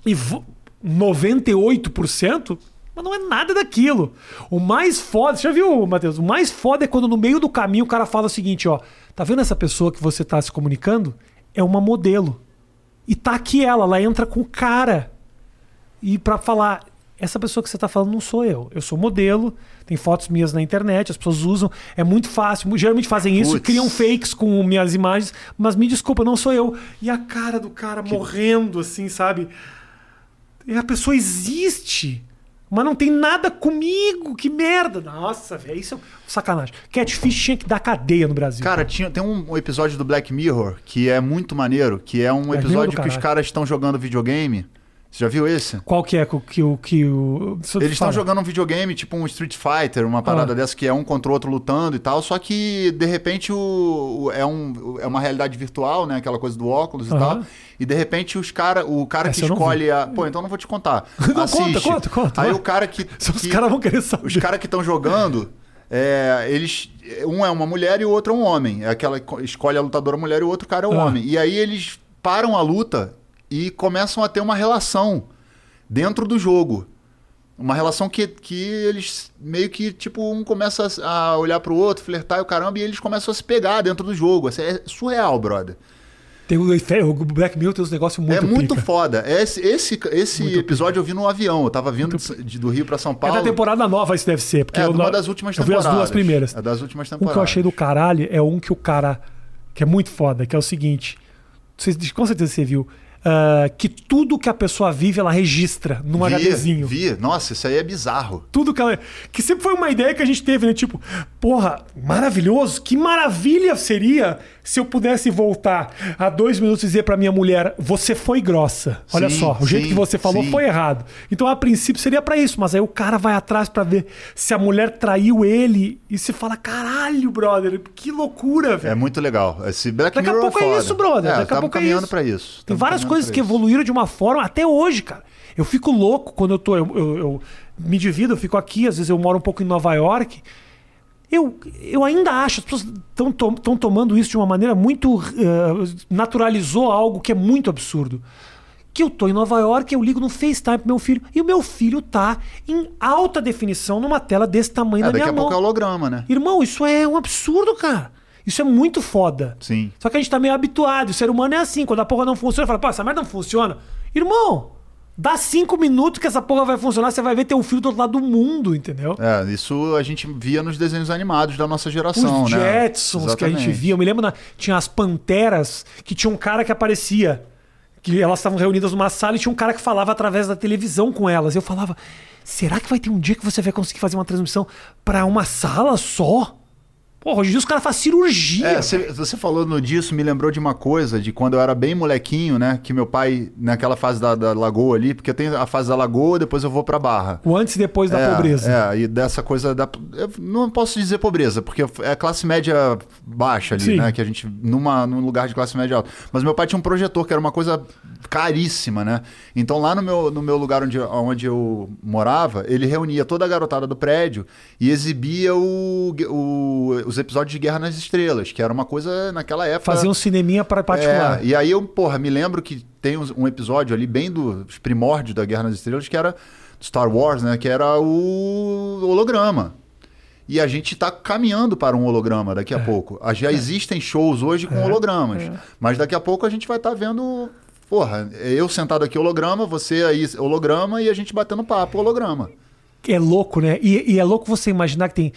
E vo- 98%, mas não é nada daquilo. O mais foda, você já viu, Matheus? O mais foda é quando no meio do caminho o cara fala o seguinte, ó, tá vendo essa pessoa que você tá se comunicando? É uma modelo. E tá aqui ela, ela entra com cara. E pra falar, essa pessoa que você está falando não sou eu. Eu sou modelo, tem fotos minhas na internet, as pessoas usam, é muito fácil. Geralmente fazem isso, Putz. criam fakes com minhas imagens, mas me desculpa, não sou eu. E a cara do cara morrendo, assim, sabe? E a pessoa existe, mas não tem nada comigo. Que merda. Nossa, velho, isso é sacanagem. Catfish tinha que dar cadeia no Brasil. Cara, tinha, tem um episódio do Black Mirror que é muito maneiro, que é um episódio do que os caras estão jogando videogame. Você já viu esse? Qual que é que o. Que, o- que o Eles estão jogando um videogame, tipo um Street Fighter, uma parada Ah. dessa que é um contra o outro lutando e tal, só que de repente o, o- é, um, é uma realidade virtual, né? Aquela coisa do óculos e tal. E de repente os cara, o cara Essa que escolhe a. Pô, então não vou te contar. [laughs] Não, Assiste. conta, conta, conta, Aí vai. o cara que. [laughs] Os que- caras vão querer saber. os caras que estão jogando, é, eles. Um é uma mulher e o outro é um homem. É aquela que escolhe a lutadora mulher e o outro cara é um Ah. homem. E aí eles param a luta e começam a ter uma relação dentro do jogo. Uma relação que, que eles meio que, tipo, um começa a olhar pro outro, flertar e o caramba, e eles começam a se pegar dentro do jogo. Assim, É surreal, brother. Tem o, o Black Mirror tem uns negócios muito é muito pica. foda. Esse, esse, esse Muito episódio eu vi no avião. Eu tava vindo de- do Rio pra São É Paulo. da temporada nova, isso deve ser. Porque É, eu, uma das últimas eu vi as temporadas. duas primeiras. É das últimas temporadas. que eu achei do caralho é um que o cara. que é muito foda, que é o seguinte. Você, com certeza você viu. Ah, que tudo que a pessoa vive, ela registra num vi, HDzinho. Vi. Nossa, isso aí é bizarro. Tudo que ela. Que sempre foi uma ideia que a gente teve, né? Tipo, porra, maravilhoso. Que maravilha seria se eu pudesse voltar a dois minutos e dizer pra minha mulher: Você foi grossa. Olha Sim, só, o jeito sim, que você falou sim. foi errado. Então, a princípio, seria pra isso. Mas aí o cara vai atrás pra ver se a mulher traiu ele e se fala: Caralho, brother, que loucura, É velho. muito legal. Esse Black Daqui a Mirror pouco é foda. isso, brother. É, Daqui a pouco é caminhando isso. pra isso. Tem várias coisas que evoluíram de uma forma até hoje, cara. Eu fico louco quando eu tô. Eu, eu- eu me divido, eu fico aqui, às vezes eu moro um pouco em Nova York. Eu, eu ainda acho, as pessoas estão tomando isso de uma maneira muito. eh, naturalizou algo que é muito absurdo. Que eu tô em Nova York, eu ligo no FaceTime pro meu filho, e o meu filho tá em alta definição numa tela desse tamanho É, daqui minha a mão. pouco é holograma, né? Irmão, isso é um absurdo, cara. Isso é muito foda. Sim. Só que a gente tá meio habituado. O ser humano é assim. Quando a porra não funciona, fala, pô, essa merda não funciona. Irmão, dá cinco minutos que essa porra vai funcionar, você vai ver teu filho do outro lado do mundo, entendeu? É, isso a gente via nos desenhos animados da nossa geração, Os né? Jetsons que a gente via. Eu me lembro, na, tinha as Panteras, que tinha um cara que aparecia. Que elas estavam reunidas numa sala e tinha um cara que falava através da televisão com elas. Eu falava, será que vai ter um dia que você vai conseguir fazer uma transmissão pra uma sala só? Porra, hoje em dia os caras fazem cirurgia. É, você, no disso, me lembrou de uma coisa, de quando eu era bem molequinho, né? Que meu pai, naquela fase da, da lagoa ali, porque eu tenho a fase da lagoa, depois eu vou pra barra. O antes e depois da é, pobreza. É, e dessa coisa da. Não posso dizer pobreza, porque é classe média baixa ali, Sim. né? Que a gente. Numa, num lugar de classe média alta. Mas meu pai tinha um projetor que era uma coisa caríssima, né? Então lá no meu, no meu lugar onde, onde eu morava, ele reunia toda a garotada do prédio e exibia o, o- os episódios de Guerra nas Estrelas, que era uma coisa naquela época. Fazer um cineminha para particular. É, e aí eu, porra, me lembro que tem um episódio ali bem dos primórdios da Guerra nas Estrelas, que era Star Wars, né? Que era o holograma. E a gente está caminhando para um holograma daqui a pouco. Ah, Já existem shows hoje com hologramas. Mas daqui a pouco a gente vai estar vendo. Porra, eu sentado aqui holograma, você aí holograma e a gente batendo papo holograma. É louco, né? E, e é louco você imaginar que tem,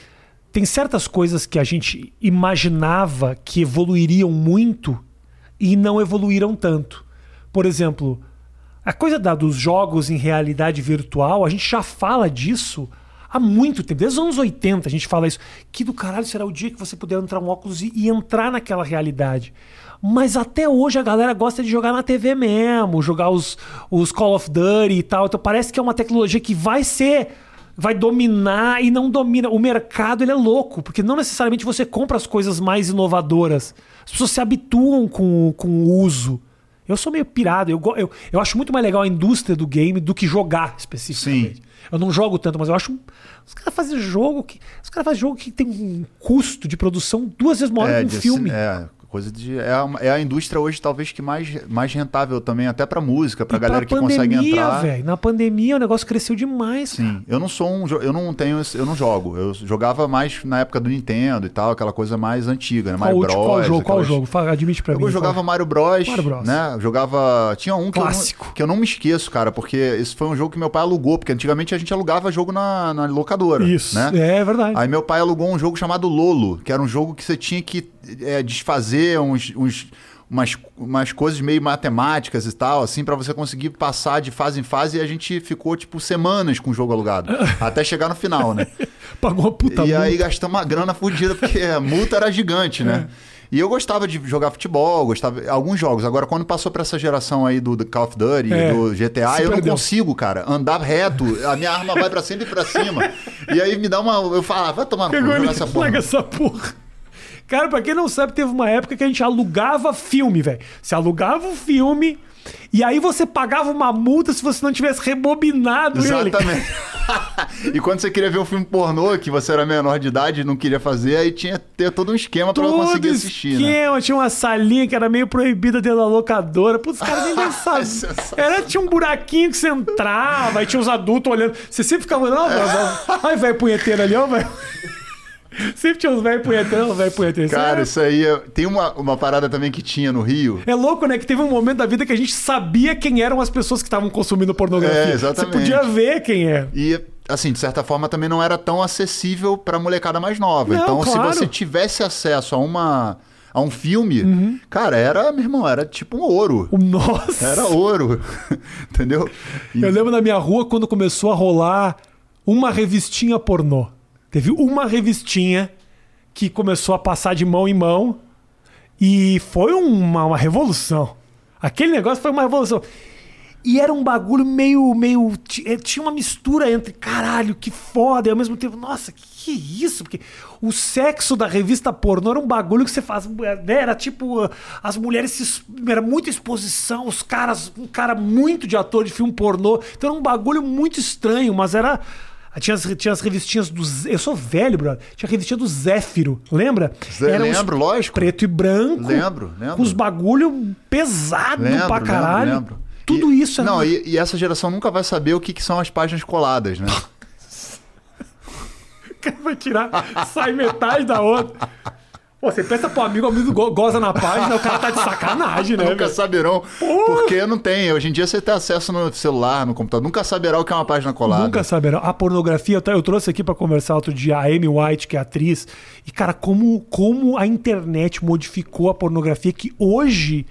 tem certas coisas que a gente imaginava que evoluiriam muito e não evoluíram tanto. Por exemplo, a coisa da, dos jogos em realidade virtual, a gente já fala disso há muito tempo. Desde os anos 80 a gente fala isso. Que do caralho será o dia que você puder entrar um óculos e, e entrar naquela realidade. Mas até hoje a galera gosta de jogar na TV mesmo, jogar os, os Call of Duty e tal. Então parece que é uma tecnologia que vai ser vai dominar e não domina. O mercado ele é louco, porque não necessariamente você compra as coisas mais inovadoras. As pessoas se habituam com, com o uso. Eu sou meio pirado. Eu, eu, eu acho muito mais legal a indústria do game do que jogar especificamente. Sim. Eu não jogo tanto, mas eu acho. Os caras fazem jogo que. Os caras fazem jogo que tem um custo de produção duas vezes maior que um filme. É, coisa de. É a, é a indústria hoje, talvez, que mais, mais rentável também, até pra música, pra E galera pra que consegue pandemia, entrar. velho. Na pandemia o negócio cresceu demais, cara. Sim, eu não sou um. Eu não tenho. Eu não jogo. Eu jogava mais na época do Nintendo e tal, aquela coisa mais antiga, né? Qual, Mario Bros. qual jogo? Qual aquelas- jogo? Fala, admite pra mim. Eu jogava fala. Mario Bros, Mario Bros. né? Eu jogava. Tinha um que eu, não, Clássico. que eu não me esqueço, cara, porque esse foi um jogo que meu pai alugou, porque antigamente a gente alugava jogo na, na locadora. Isso. Né? É verdade. Aí meu pai alugou um jogo chamado Lolo, que era um jogo que você tinha que é, desfazer uns, uns- umas, umas coisas meio matemáticas e tal, assim, pra você conseguir passar de fase em fase. E a gente ficou, tipo, semanas com o jogo alugado. [laughs] até chegar no final, né? [laughs] Pagou uma puta e aí multa. gastamos uma grana fodida, porque a multa era gigante, né? É. E eu gostava de jogar futebol, gostava alguns jogos. Agora, quando passou pra essa geração aí do, do Call of Duty, É, do GTA, se eu não consigo, cara, andar reto. A minha arma vai pra cima e pra cima. [laughs] E aí me dá uma. Eu falo, ah, vai tomar no cu, jogar essa porra. larga essa porra. Cara, pra quem não sabe, teve uma época que a gente alugava filme, velho. Você alugava o filme e aí você pagava uma multa se você não tivesse rebobinado ele. Exatamente. [laughs] e quando você queria ver um filme pornô, que você era menor de idade e não queria fazer, aí tinha ter todo um esquema Todo conseguir assistir, né? esquema, tinha uma salinha que era meio proibida dentro da locadora. Putz, os caras nem sabiam. Era, tinha um buraquinho que você entrava, aí tinha os adultos olhando. Você sempre ficava olhando, ó, ai, velho punheteiro ali, ó, velho. [laughs] Sempre tinha uns velho punheteiro, ó, velho. Isso Cara, é- isso aí. é- Tem uma, uma parada também que tinha no Rio. É louco, né? Que teve um momento da vida que a gente sabia quem eram as pessoas que estavam consumindo pornografia. É, exatamente. Você podia ver quem é. E, assim, de certa forma também não era tão acessível pra molecada mais nova. Não, então, claro. se você tivesse acesso a uma a um filme, Uhum. cara, era, meu irmão, era tipo um ouro. O nossa. Era ouro. [laughs] Entendeu? E- Eu lembro na minha rua quando começou a rolar uma revistinha pornô. Teve uma revistinha que começou a passar de mão em mão e foi uma, uma revolução. Aquele negócio foi uma revolução. E era um bagulho meio. meio eh, tinha uma mistura entre caralho, que foda, e ao mesmo tempo, nossa, que isso? Porque o sexo da revista pornô era um bagulho que você faz. né, Era tipo. uh, As mulheres se. Era muita exposição, os caras. Um cara muito de ator de filme pornô. Então era um bagulho muito estranho, mas era. Tinha as, tinha as revistinhas do. Eu sou velho, brother. Tinha a revistinha do Zéfiro, lembra? Zé, Era lembro, lógico. Preto e branco. Lembro, lembro. Com os bagulho pesado Lembro, pra caralho. lembro, lembro. Tudo E- isso é Não, e, e essa geração nunca vai saber o que, que são as páginas coladas, né? [laughs] O cara vai tirar, sai metade da outra. Pô, você pensa pro amigo, o amigo go- goza na página, o cara tá de sacanagem, né? nunca velho? saberão. Porque não tem. Hoje em dia você tem acesso no celular, no computador. Nunca saberá o que é uma página colada. Nunca saberão. A pornografia, eu trouxe aqui pra conversar outro dia a Amy White, que é atriz. E, cara, como, como a internet modificou a pornografia, que hoje.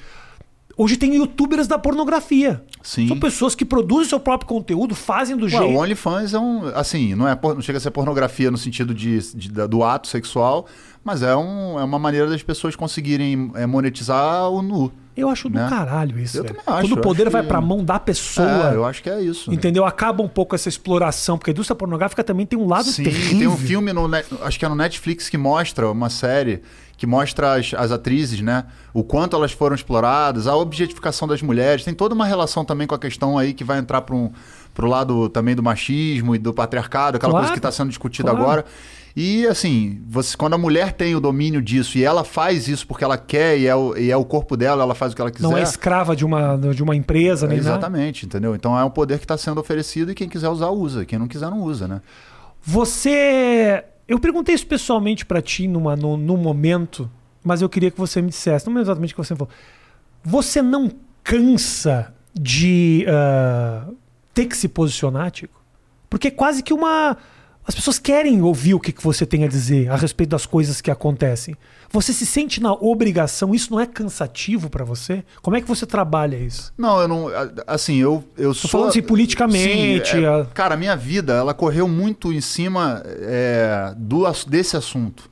Hoje tem youtubers da pornografia. Sim. São pessoas que produzem seu próprio conteúdo, fazem do Ué, jeito. o OnlyFans é um. Assim, não, é, não chega a ser pornografia no sentido de, de- do ato sexual, mas é, um, é uma maneira das pessoas conseguirem é, monetizar o nu. Eu acho do né? caralho isso. Eu velho. também acho, Quando o poder vai que- pra mão da pessoa. É, eu acho que é isso. né? Entendeu? Acaba um pouco essa exploração, porque a indústria pornográfica também tem um lado Sim, terrível. tem um filme, no, acho que é no Netflix, que mostra uma série que mostra as, as atrizes, né? O quanto elas foram exploradas, a objetificação das mulheres. Tem toda uma relação também com a questão aí que vai entrar para um, pro lado também do machismo e do patriarcado, aquela Claro, coisa que está sendo discutida claro. agora. E assim, você, quando a mulher tem o domínio disso e ela faz isso porque ela quer e é o, e é o corpo dela, ela faz o que ela quiser. Não é escrava de uma, de uma empresa, nem nada. Exatamente, entendeu? Então é um poder que está sendo oferecido e quem quiser usar, usa. Quem não quiser, não usa, né? Você. Eu perguntei isso pessoalmente pra ti numa, no, num momento, mas eu queria que você me dissesse, não exatamente o que você falou. Você não cansa de ah, ter que se posicionar, Tico? Porque é quase que uma. As pessoas querem ouvir o que você tem a dizer a respeito das coisas que acontecem. Você se sente na obrigação? Isso não é cansativo pra você? Como é que você trabalha isso? Não, eu não. Assim, eu, eu sou. falando assim, politicamente, Sim, é, a- Cara, a minha vida, ela correu muito em cima é, do, desse assunto.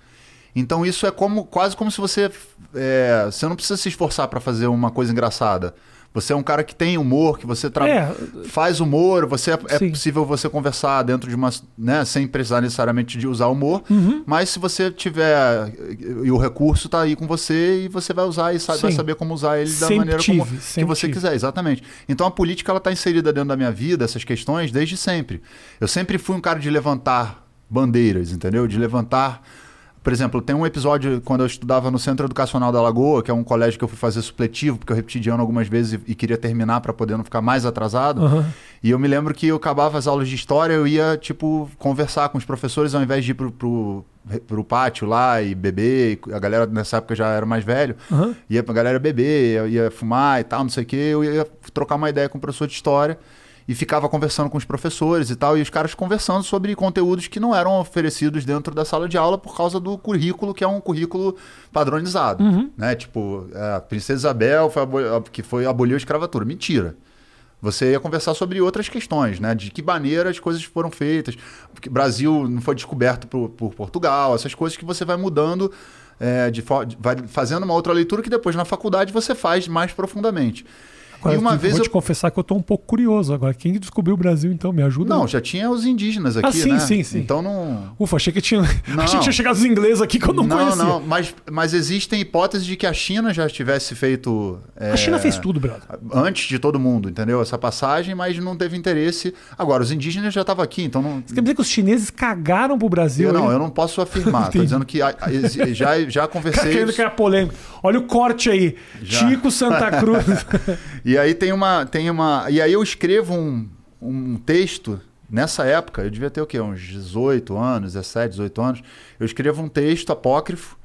Então isso é como quase como se você. é, você não precisa se esforçar para fazer uma coisa engraçada. Você é um cara que tem humor, que você tra- É. faz humor, você é, é possível você conversar dentro de uma. Né, sem precisar necessariamente de usar humor. Uhum. Mas se você tiver. E o recurso tá aí com você e você vai usar e sabe, vai saber como usar ele da Sempre maneira como, tive, que sempre você tive. quiser, exatamente. Então a política ela está inserida dentro da minha vida, essas questões, desde sempre. Eu sempre fui um cara de levantar bandeiras, entendeu? De levantar Por exemplo, tem um episódio quando eu estudava no Centro Educacional da Lagoa, que é um colégio que eu fui fazer supletivo, porque eu repeti de ano algumas vezes e, e queria terminar para poder não ficar mais atrasado. Aham. E eu me lembro que eu acabava as aulas de história, eu ia, tipo, conversar com os professores ao invés de ir pro, pro, pro pátio lá e beber. e A galera nessa época já era mais velho. Aham. Ia pra galera beber, eu ia fumar e tal, não sei o quê. Eu ia trocar uma ideia com o professor de história e ficava conversando com os professores e tal, e os caras conversando sobre conteúdos que não eram oferecidos dentro da sala de aula por causa do currículo, que é um currículo padronizado. Né? Tipo, é, a Princesa Isabel foi que foi aboliu a escravatura. Mentira. Você ia conversar sobre outras questões, né? De que maneira as coisas foram feitas. Porque o Brasil não foi descoberto por, por Portugal, essas coisas que você vai mudando, é, de- vai fazendo uma outra leitura que depois na faculdade você faz mais profundamente. Agora, e uma eu vez vou eu te confessar que eu tô um pouco curioso agora. Quem descobriu o Brasil, então? Me ajuda? Não, já tinha os indígenas aqui, Ah, sim, né? sim, sim. Então não. Ufa, achei que tinha, Não. [laughs] achei que tinha chegado os ingleses aqui que eu não, conhecia. não, mas, mas existem hipóteses de que a China já tivesse feito. é, A China fez tudo, brother. Antes de todo mundo, entendeu? Essa passagem, mas não teve interesse. Agora, os indígenas já estavam aqui, então não. Você quer dizer que os chineses cagaram pro Brasil? Eu não, eu não posso afirmar. [laughs] Entendi. dizendo que já, já [laughs] conversei. querendo criar polêmica. Olha o corte aí. Já. Chico Santa Cruz. E aí tem uma. Tem uma e aí eu escrevo um, um texto. Nessa época, eu devia ter o quê? Uns 18 anos, 17, 18 anos. Eu escrevo um texto apócrifo.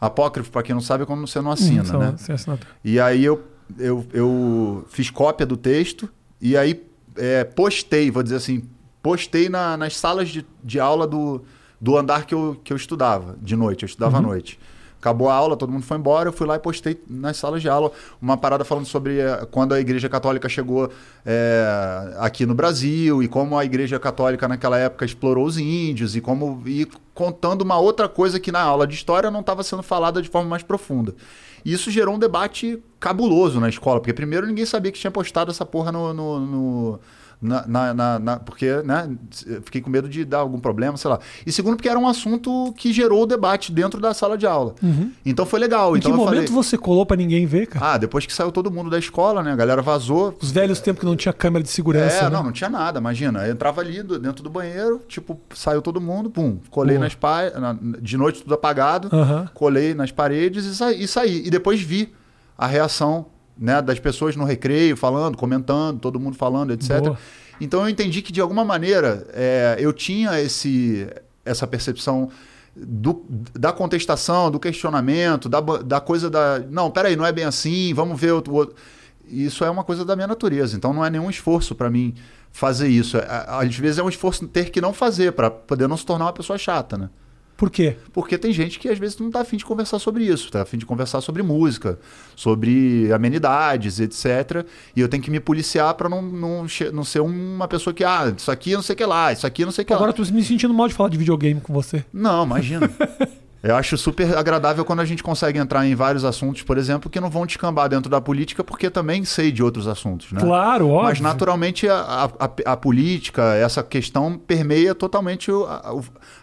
Apócrifo, para quem não sabe, é quando você não assina, Hum, né? sem assinatura. E aí eu, eu, eu fiz cópia do texto e aí é, postei, vou dizer assim, postei na- nas salas de, de aula do, do andar que eu, que eu estudava de noite. Eu estudava à noite. Acabou a aula, todo mundo foi embora, eu fui lá e postei nas salas de aula uma parada falando sobre eh, quando a Igreja Católica chegou eh, aqui no Brasil e como a Igreja Católica naquela época explorou os índios e como e contando uma outra coisa que na aula de história não estava sendo falada de forma mais profunda. E isso gerou um debate cabuloso na escola, porque primeiro ninguém sabia que tinha postado essa porra no. no- no- na, na- na- porque, né, fiquei com medo de dar algum problema, sei lá. E segundo, porque era um assunto que gerou o debate dentro da sala de aula. Então foi legal. Em então que momento falei, você colou pra ninguém ver, cara? ah, depois que saiu todo mundo da escola, né? A galera vazou. Os velhos tempos que não tinha câmera de segurança. É, né? não, não tinha nada, imagina. Eu entrava ali do- dentro do banheiro, tipo, saiu todo mundo, pum, colei Boa. nas pa... de noite tudo apagado, Aham. colei nas paredes e saí, e saí. E depois vi a reação né, das pessoas no recreio, falando, comentando, todo mundo falando, etc. Boa. Então eu entendi que de alguma maneira é, eu tinha esse, essa percepção do- da contestação, do questionamento, da, da coisa da. Não, peraí, não é bem assim, vamos ver outro. outro. Isso é uma coisa da minha natureza. Então não é nenhum esforço para mim fazer isso. É, Às vezes é um esforço ter que não fazer, para poder não se tornar uma pessoa chata, né? Por quê? Porque tem gente que às vezes não tá afim de conversar sobre isso, tá afim de conversar sobre música, sobre amenidades, etc. E eu tenho que me policiar para não, não, não ser uma pessoa que, ah, isso aqui não sei o que lá, isso aqui não sei o que Agora lá. eu tô me sentindo mal de falar de videogame com você. Não, imagina. [laughs] Eu acho super agradável quando a gente consegue entrar em vários assuntos, por exemplo, que não vão descambar dentro da política, porque também sei de outros assuntos, né? Claro, óbvio. Mas naturalmente a, a- a política, essa questão permeia totalmente a,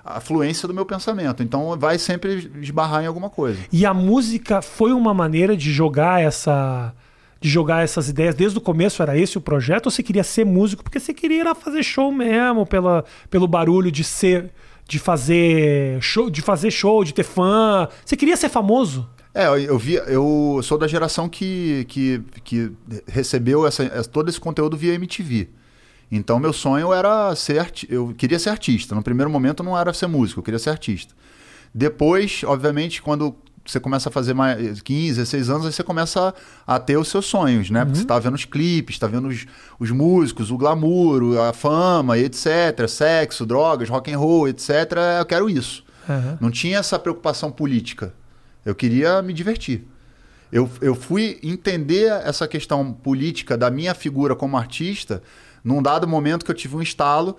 a fluência do meu pensamento. Então vai sempre esbarrar em alguma coisa. E a música foi uma maneira de jogar essa. De jogar essas ideias desde o começo, era esse o projeto? Ou você queria ser músico porque você queria ir lá fazer show mesmo, pela, pelo barulho de ser. De fazer show, de fazer show, de ter fã. Você queria ser famoso? É, eu, vi, eu sou da geração que, que, que recebeu essa, essa- todo esse conteúdo via MTV. Então meu sonho era ser eu queria ser artista. No primeiro momento não era ser músico, eu queria ser artista. Depois, obviamente, quando você começa a fazer mais 15, 16 anos, aí você começa a, a ter os seus sonhos, né? Porque você tá vendo os clipes, tá vendo os, os músicos, o glamour, a fama, etc, sexo, drogas, rock and roll, etc. Eu quero isso. Aham. Não tinha essa preocupação política. Eu queria me divertir. Eu, eu fui entender essa questão política da minha figura como artista num dado momento que eu tive um estalo,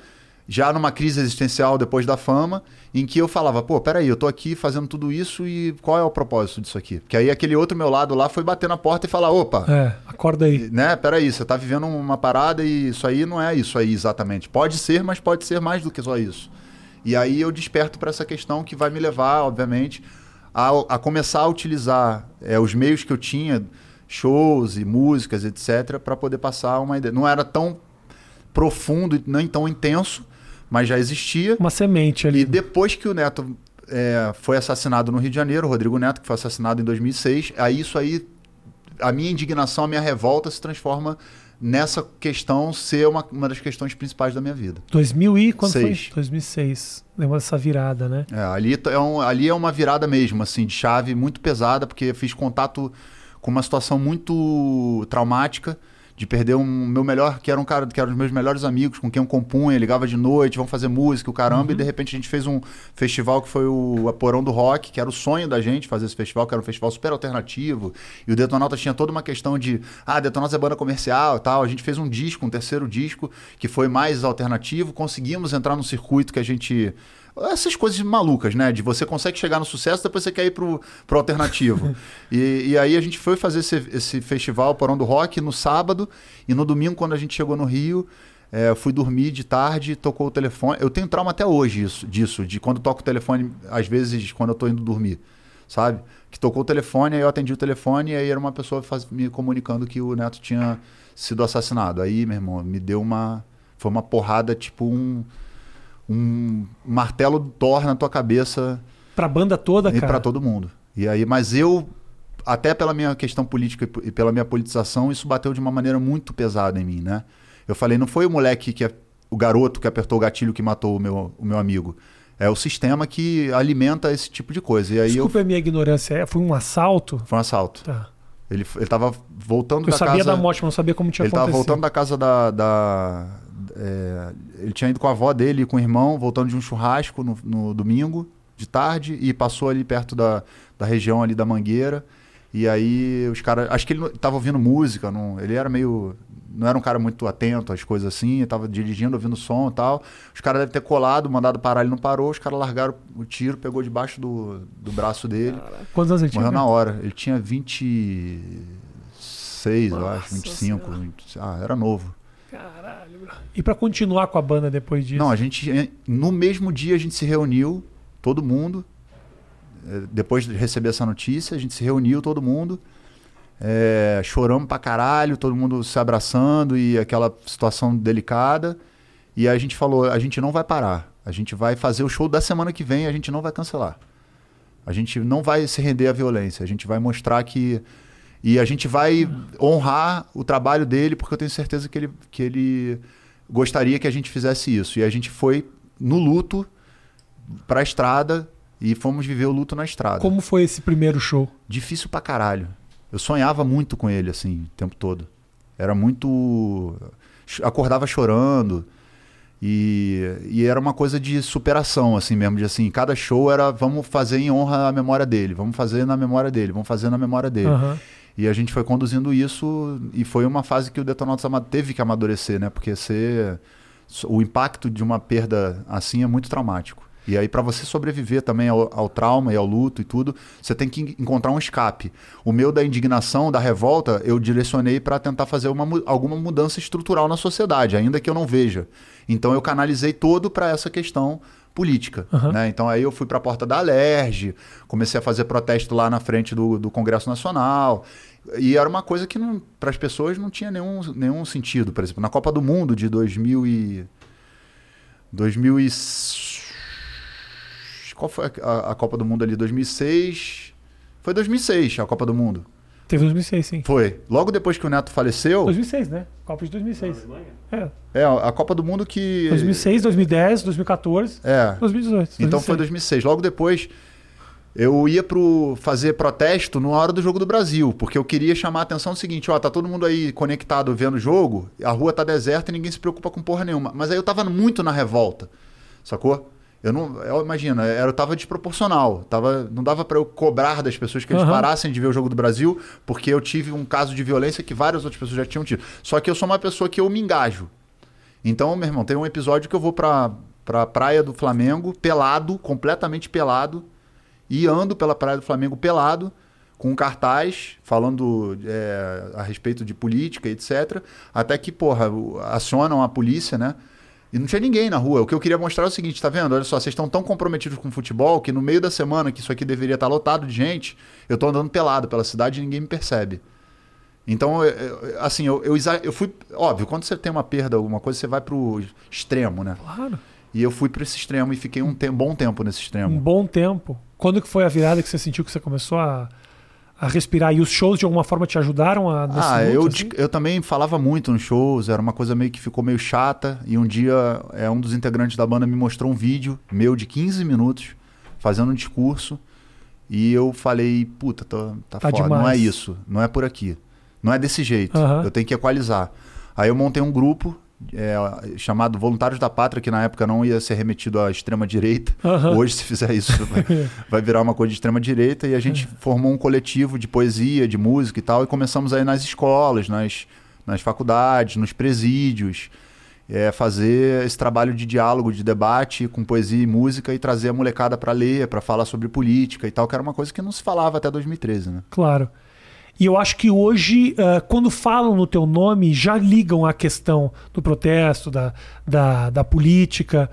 já numa crise existencial depois da fama, em que eu falava, pô, peraí, eu tô aqui fazendo tudo isso e qual é o propósito disso aqui? Porque aí aquele outro meu lado lá foi bater na porta e falar, opa, É, acorda aí. né, peraí, você tá vivendo uma parada e isso aí não é isso aí exatamente. Pode ser, mas pode ser mais do que só isso. E aí eu desperto para essa questão que vai me levar, obviamente, a, a começar a utilizar é, os meios que eu tinha, shows e músicas, etc., para poder passar uma ideia. Não era tão profundo nem tão intenso, mas já existia. Uma semente E ali. depois que o Neto é, foi assassinado no Rio de Janeiro, o Rodrigo Neto, que foi assassinado em 2006. Aí isso aí, a minha indignação, a minha revolta se transforma nessa questão ser uma, uma das questões principais da minha vida. 2000 e quando Seis. foi? 2006. Lembra dessa virada, né? É, ali, é um, ali é uma virada mesmo, assim, de chave muito pesada, porque eu fiz contato com uma situação muito traumática de perder um meu melhor, que era um cara que era um dos meus melhores amigos, com quem eu compunha, ligava de noite, vamos fazer música, o caramba, e de repente a gente fez um festival que foi o Aporão do Rock, que era o sonho da gente fazer esse festival, que era um festival super alternativo, e o Detonautas tinha toda uma questão de, ah, Detonautas é banda comercial e tal, a gente fez um disco, um terceiro disco, que foi mais alternativo, conseguimos entrar no circuito que a gente essas coisas malucas, né? De você consegue chegar no sucesso, depois você quer ir pro, pro alternativo. [laughs] e, e aí a gente foi fazer esse, esse festival Porão do Rock no sábado, e no domingo, quando a gente chegou no Rio, é, eu fui dormir de tarde, tocou o telefone. Eu tenho trauma até hoje isso, disso, de quando toco o telefone, às vezes, quando eu tô indo dormir, sabe? Que tocou o telefone, aí eu atendi o telefone, e aí era uma pessoa faz, me comunicando que o Neto tinha sido assassinado. Aí, meu irmão, me deu uma. Foi uma porrada, tipo um um martelo do Thor na tua cabeça Pra banda toda, e cara. para todo mundo. E aí, mas eu até pela minha questão política e pela minha politização, isso bateu de uma maneira muito pesada em mim, né? Eu falei, não foi o moleque que o garoto que apertou o gatilho que matou o meu, o meu amigo. É o sistema que alimenta esse tipo de coisa. E aí Desculpa eu a minha ignorância. é, Foi um assalto? foi um assalto. Tá. Ele ele tava voltando Eu da sabia casa da morte, mas não sabia como tinha ele estava acontecido. voltando da casa da. da- é, ele tinha ido com a avó dele e com o irmão, voltando de um churrasco no, no domingo, de tarde, e passou ali perto da, da região ali da Mangueira. E aí os caras. Acho que ele estava ouvindo música, não, ele era meio. Não era um cara muito atento às coisas assim, estava dirigindo, ouvindo som e tal. Os caras devem ter colado, mandado parar, ele não parou, os caras largaram o tiro, pegou debaixo do, do braço dele. Quantos anos ele tinha? Morreu na hora. Ele tinha 26, eu acho, Nossa 25. Senhora. 20 ah, era novo. Caralho, bro. E pra continuar com a banda depois disso? Não, a gente. No mesmo dia a gente se reuniu, todo mundo. Eh, Depois de receber essa notícia, a gente se reuniu, todo mundo. eh, choramos pra caralho, todo mundo se abraçando e aquela situação delicada. E a gente falou: a gente não vai parar. A gente vai fazer o show da semana que vem, a gente não vai cancelar. A gente não vai se render à violência. A gente vai mostrar que. E a gente vai honrar o trabalho dele, porque eu tenho certeza que ele, que ele gostaria que a gente fizesse isso. E a gente foi no luto pra estrada e fomos viver o luto na estrada. Como foi esse primeiro show? Difícil pra caralho. Eu sonhava muito com ele, assim, o tempo todo. Era muito. Acordava chorando. E, e era uma coisa de superação, assim mesmo, de assim, cada show era vamos fazer em honra à memória dele, vamos fazer na memória dele, vamos fazer na memória dele. Aham. E a gente foi conduzindo isso e foi uma fase que o Detonautas teve que amadurecer, né? Porque ser, o impacto de uma perda assim é muito traumático. E aí, para você sobreviver também ao, ao trauma e ao luto e tudo, você tem que en- encontrar um escape. O meu da indignação, da revolta, eu direcionei para tentar fazer uma, alguma mudança estrutural na sociedade, ainda que eu não veja. Então eu canalizei todo para essa questão política. Aham. né? Então aí eu fui para a porta da Alerj, comecei a fazer protesto lá na frente do, do Congresso Nacional. E era uma coisa que para as pessoas não tinha nenhum, nenhum sentido. Por exemplo, na Copa do Mundo de 2000 e... 2000 e... Qual foi a, a Copa do Mundo ali? 2006... Foi 2006 a Copa do Mundo. Teve 2006, sim. Foi. Logo depois que o Neto faleceu... 2006, né? Copa de 2006. É. É, a Copa do Mundo que... 2006, 2010, 2014, É. 2018. Então foi 2006. Logo depois, eu ia pro fazer protesto na hora do jogo do Brasil, porque eu queria chamar a atenção do seguinte, ó, tá todo mundo aí conectado vendo o jogo, a rua tá deserta e ninguém se preocupa com porra nenhuma. Mas aí eu tava muito na revolta, sacou? Eu não, eu, imagina, era, eu tava desproporcional, tava, não dava para eu cobrar das pessoas que eles Aham. parassem de ver o jogo do Brasil, porque eu tive um caso de violência que várias outras pessoas já tinham tido. Só que eu sou uma pessoa que eu me engajo. Então, meu irmão, tem um episódio que eu vou pra, pra praia do Flamengo, pelado, completamente pelado, e ando pela praia do Flamengo pelado, com um cartaz falando é, a respeito de política, etc. Até que, porra, acionam a polícia, né? E não tinha ninguém na rua. O que eu queria mostrar é o seguinte, tá vendo? Olha só, vocês estão tão comprometidos com futebol que no meio da semana, que isso aqui deveria estar lotado de gente, eu tô andando pelado pela cidade e ninguém me percebe. Então, assim, eu, eu, eu fui. Óbvio, quando você tem uma perda, alguma coisa, você vai pro extremo, né? Claro. E eu fui para esse extremo e fiquei um te bom tempo nesse extremo. Um bom tempo. Quando que foi a virada que você sentiu que você começou a, a respirar? E os shows de alguma forma te ajudaram a Ah, luto, eu, assim? eu também falava muito nos shows, era uma coisa meio que ficou meio chata. E um dia é, um dos integrantes da banda me mostrou um vídeo meu de 15 minutos, fazendo um discurso. E eu falei, puta, tá, tá, Tá foda, não é demais. isso, não é por aqui. Não é desse jeito, Aham. eu tenho que equalizar. Aí eu montei um grupo é, chamado Voluntários da Pátria, que na época não ia ser remetido à extrema-direita. Aham. Hoje, se fizer isso, [laughs] vai, vai virar uma coisa de extrema-direita. E a gente formou um coletivo de poesia, de música e tal, e começamos aí nas escolas, nas, nas faculdades, nos presídios, é, fazer esse trabalho de diálogo, de debate com poesia e música e trazer a molecada para ler, para falar sobre política e tal, que era uma coisa que não se falava até 2013, né? Claro. E eu acho que hoje, ah, quando falam no teu nome, já ligam à questão do protesto, da, da, da política.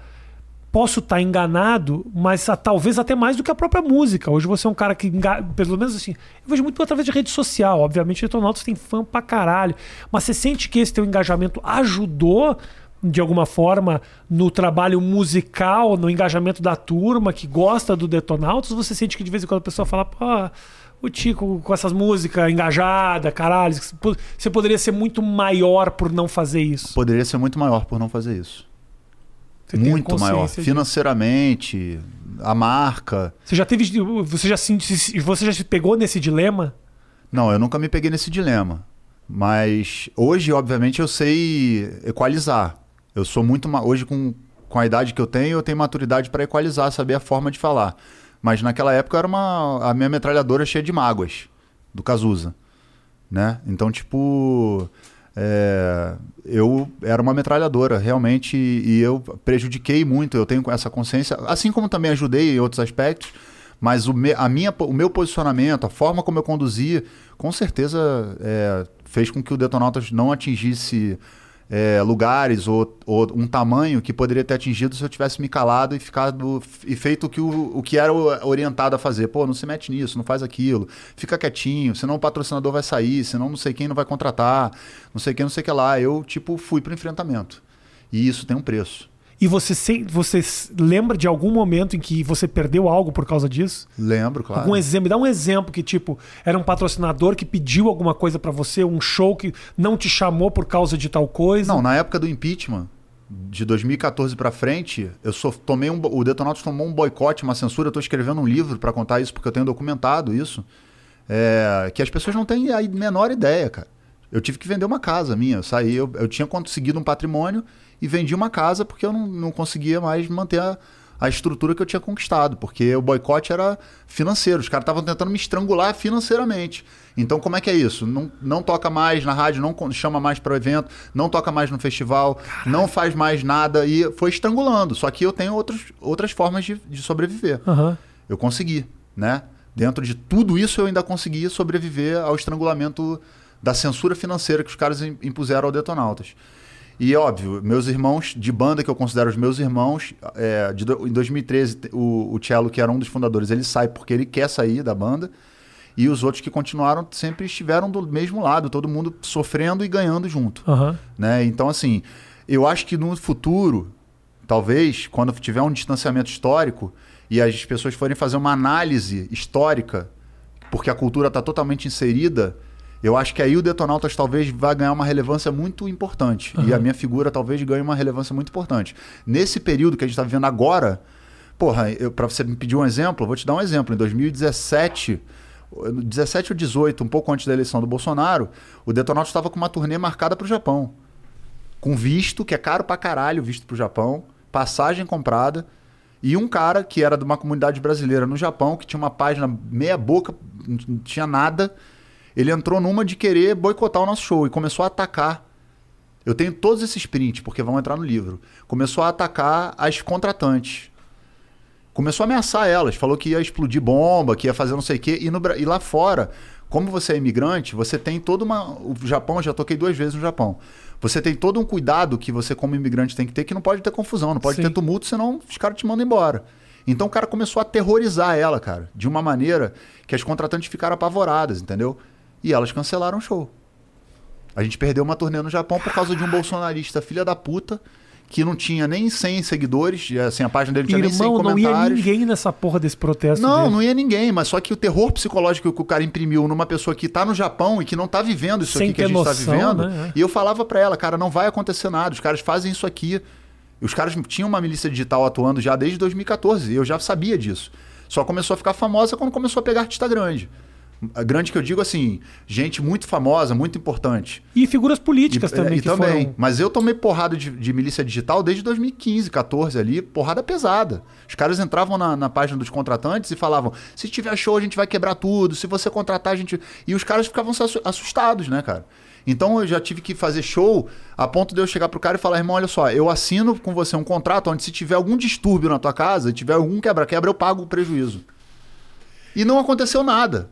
Posso estar enganado, mas ah, talvez até mais do que a própria música. Hoje você é um cara que, pelo menos assim, eu vejo muito através de rede social. Obviamente, Detonautas tem fã pra caralho. Mas você sente que esse teu engajamento ajudou, de alguma forma, no trabalho musical, no engajamento da turma que gosta do Detonautas? Você sente que de vez em quando a pessoa fala, pô, o Tico com essas músicas engajada, caralho, você poderia ser muito maior por não fazer isso? Poderia ser muito maior por não fazer isso. Você muito maior. Financeiramente, a marca. Você já teve. Você já, se, você já se pegou nesse dilema? Não, eu nunca me peguei nesse dilema. Mas hoje, obviamente, eu sei equalizar. Eu sou muito. Hoje, com, com a idade que eu tenho, eu tenho maturidade para equalizar, saber a forma de falar. Mas naquela época era uma. A minha metralhadora cheia de mágoas do Cazuza. Né? Então, tipo. é, eu era uma metralhadora, realmente, e eu prejudiquei muito, eu tenho essa consciência, assim como também ajudei em outros aspectos, mas o, me- a minha, o meu posicionamento, a forma como eu conduzia, com certeza é, fez com que o Detonautas não atingisse é, lugares ou, ou um tamanho que poderia ter atingido se eu tivesse me calado e ficado e feito o que, o, o que era o- orientado a fazer. Pô, não se mete nisso, não faz aquilo, fica quietinho, senão o patrocinador vai sair, senão não sei quem não vai contratar, não sei quem, não sei o que lá. Eu, tipo, fui pro enfrentamento. E isso tem um preço. E você, se, você lembra de algum momento em que você perdeu algo por causa disso? Lembro, claro. Algum exemplo? Me dá um exemplo que, tipo, era um patrocinador que pediu alguma coisa pra você, um show que não te chamou por causa de tal coisa. Não, na época do impeachment, de 2014 pra frente, eu só tomei um, o Detonautas tomou um boicote, uma censura. Eu tô escrevendo um livro pra contar isso porque eu tenho documentado isso, é, que as pessoas não têm a menor ideia, cara. Eu tive que vender uma casa minha. Eu saí, eu, eu tinha conseguido um patrimônio e vendi uma casa porque eu não, não conseguia mais manter a, a estrutura que eu tinha conquistado, porque o boicote era financeiro. Os caras estavam tentando me estrangular financeiramente. Então, como é que é isso? Não, não toca mais na rádio, não chama mais para o evento, não toca mais no festival, não faz mais nada e foi estrangulando. Só que eu tenho outros, outras formas de, de sobreviver. Aham. Eu consegui, né? Dentro de tudo isso, eu ainda consegui sobreviver ao estrangulamento da censura financeira que os caras im- impuseram ao Detonautas. E óbvio, meus irmãos de banda, que eu considero os meus irmãos, é, de em 2013, te- o, o Cello, que era um dos fundadores, ele sai porque ele quer sair da banda. E os outros que continuaram sempre estiveram do mesmo lado, todo mundo sofrendo e ganhando junto Aham. né? Então, assim, eu acho que no futuro, talvez, quando tiver um distanciamento histórico e as pessoas forem fazer uma análise histórica, porque a cultura está totalmente inserida, eu acho que aí o Detonautas talvez vá ganhar uma relevância muito importante. E a minha figura talvez ganhe uma relevância muito importante. Nesse período que a gente está vivendo agora, porra, para você me pedir um exemplo, eu vou te dar um exemplo. Em 2017, 17 ou 18, um pouco antes da eleição do Bolsonaro, o Detonautas estava com uma turnê marcada para o Japão. Com visto, que é caro pra caralho, visto pro Japão, passagem comprada, e um cara que era de uma comunidade brasileira no Japão, que tinha uma página meia boca, não tinha nada, ele entrou numa de querer boicotar o nosso show e começou a atacar. Eu tenho todos esses prints, porque vão entrar no livro. Começou a atacar as contratantes. Começou a ameaçar elas, falou que ia explodir bomba, que ia fazer não sei o quê. E, no, e lá fora, como você é imigrante, você tem toda uma. O Japão, já toquei duas vezes no Japão. Você tem todo um cuidado que você, como imigrante, tem que ter, que não pode ter confusão, não pode Sim. ter tumulto, senão os caras te mandam embora. Então o cara começou a aterrorizar ela, cara, de uma maneira que as contratantes ficaram apavoradas, entendeu? E elas cancelaram o show. A gente perdeu uma turnê no Japão por causa de um bolsonarista filha da puta que não tinha nem 100 seguidores, assim, a página dele não tinha nem 100 Irmão, não ia comentários. ninguém nessa porra desse protesto. Não, dele. não ia ninguém, mas só que o terror psicológico que o cara imprimiu numa pessoa que tá no Japão e que não tá vivendo isso Sem aqui que a gente tá noção, vivendo. né? E eu falava pra ela, cara, não vai acontecer nada, os caras fazem isso aqui. Os caras tinham uma milícia digital atuando já desde 2014, e eu já sabia disso. Só começou a ficar famosa quando começou a pegar artista grande. A Grande que eu digo assim, gente muito famosa, muito importante. E figuras políticas E- também e que também. foram. Mas eu tomei porrada de, de milícia digital desde 2015, 14 ali, porrada pesada. Os caras entravam na, na página dos contratantes e falavam: se tiver show, a gente vai quebrar tudo, se você contratar, a gente. E os caras ficavam assu- assustados, né, cara? Então eu já tive que fazer show a ponto de eu chegar pro cara e falar: irmão, olha só, eu assino com você um contrato onde se tiver algum distúrbio na tua casa, tiver algum quebra-quebra, eu pago o prejuízo. E não aconteceu nada.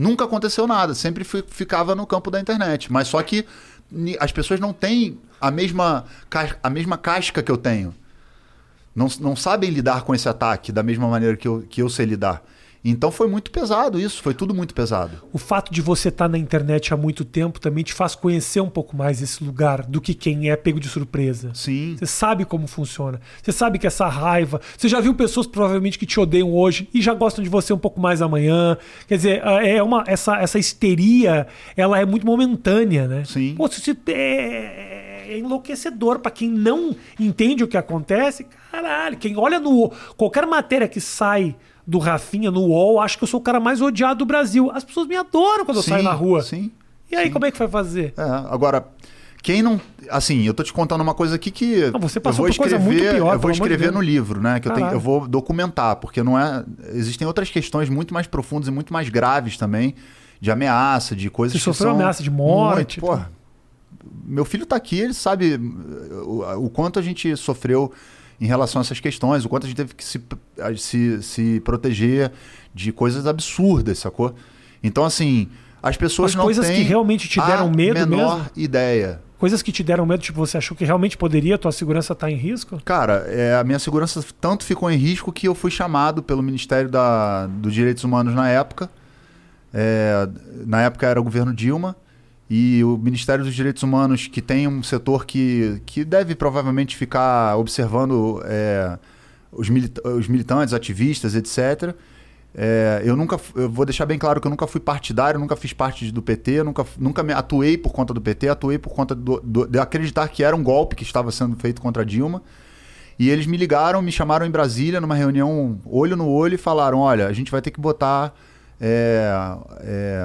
Nunca aconteceu nada, sempre fi- ficava no campo da internet. Mas só que as pessoas não têm a mesma, a mesma casca que eu tenho. Não, não sabem lidar com esse ataque da mesma maneira que eu, que eu sei lidar. Então foi muito pesado isso, foi tudo muito pesado. O fato de você estar na internet há muito tempo também te faz conhecer um pouco mais esse lugar do que quem é pego de surpresa. Sim. Você sabe como funciona. Você sabe que essa raiva. Você já viu pessoas provavelmente que te odeiam hoje e já gostam de você um pouco mais amanhã. Quer dizer, é uma essa, essa histeria, ela é muito momentânea, né? Sim. Pô, se- é, é enlouquecedor para quem não entende o que acontece. Caralho, quem olha no qualquer matéria que sai do Rafinha no UOL, acha que eu sou o cara mais odiado do Brasil. As pessoas me adoram quando eu saio na rua. Sim. E aí, sim. como é que vai fazer? É, agora, quem não. Assim, eu tô te contando uma coisa aqui que. Não, você eu passou vou por coisa escrever, muito pior, Eu vou de escrever no livro, né? Que eu, tenho, eu vou documentar, porque não é. Existem outras questões muito mais profundas e muito mais graves também, de ameaça, de coisas Você que sofreu são ameaça de morte, Muito, porra. Meu filho tá aqui, ele sabe o, o quanto a gente sofreu em relação a essas questões, o quanto a gente teve que se, se, se proteger de coisas absurdas, sacou? Então, assim, as pessoas As não coisas que têm realmente te deram medo menor mesmo? ideia. Coisas que te deram medo, tipo, você achou que realmente poderia, tua segurança tá em risco? Cara, é, a minha segurança tanto ficou em risco que eu fui chamado pelo Ministério da, dos Direitos Humanos na época. É, na época era o governo Dilma. E o Ministério dos Direitos Humanos, que tem um setor que, que deve provavelmente ficar observando é, os, milita- os militantes, ativistas, etc. É, eu nunca, eu vou deixar bem claro que eu nunca fui partidário, nunca fiz parte do PT, nunca, nunca me atuei por conta do PT, atuei por conta do- do- de acreditar que era um golpe que estava sendo feito contra Dilma. E eles me ligaram, me chamaram em Brasília numa reunião olho no olho e falaram: olha, a gente vai ter que botar é, é,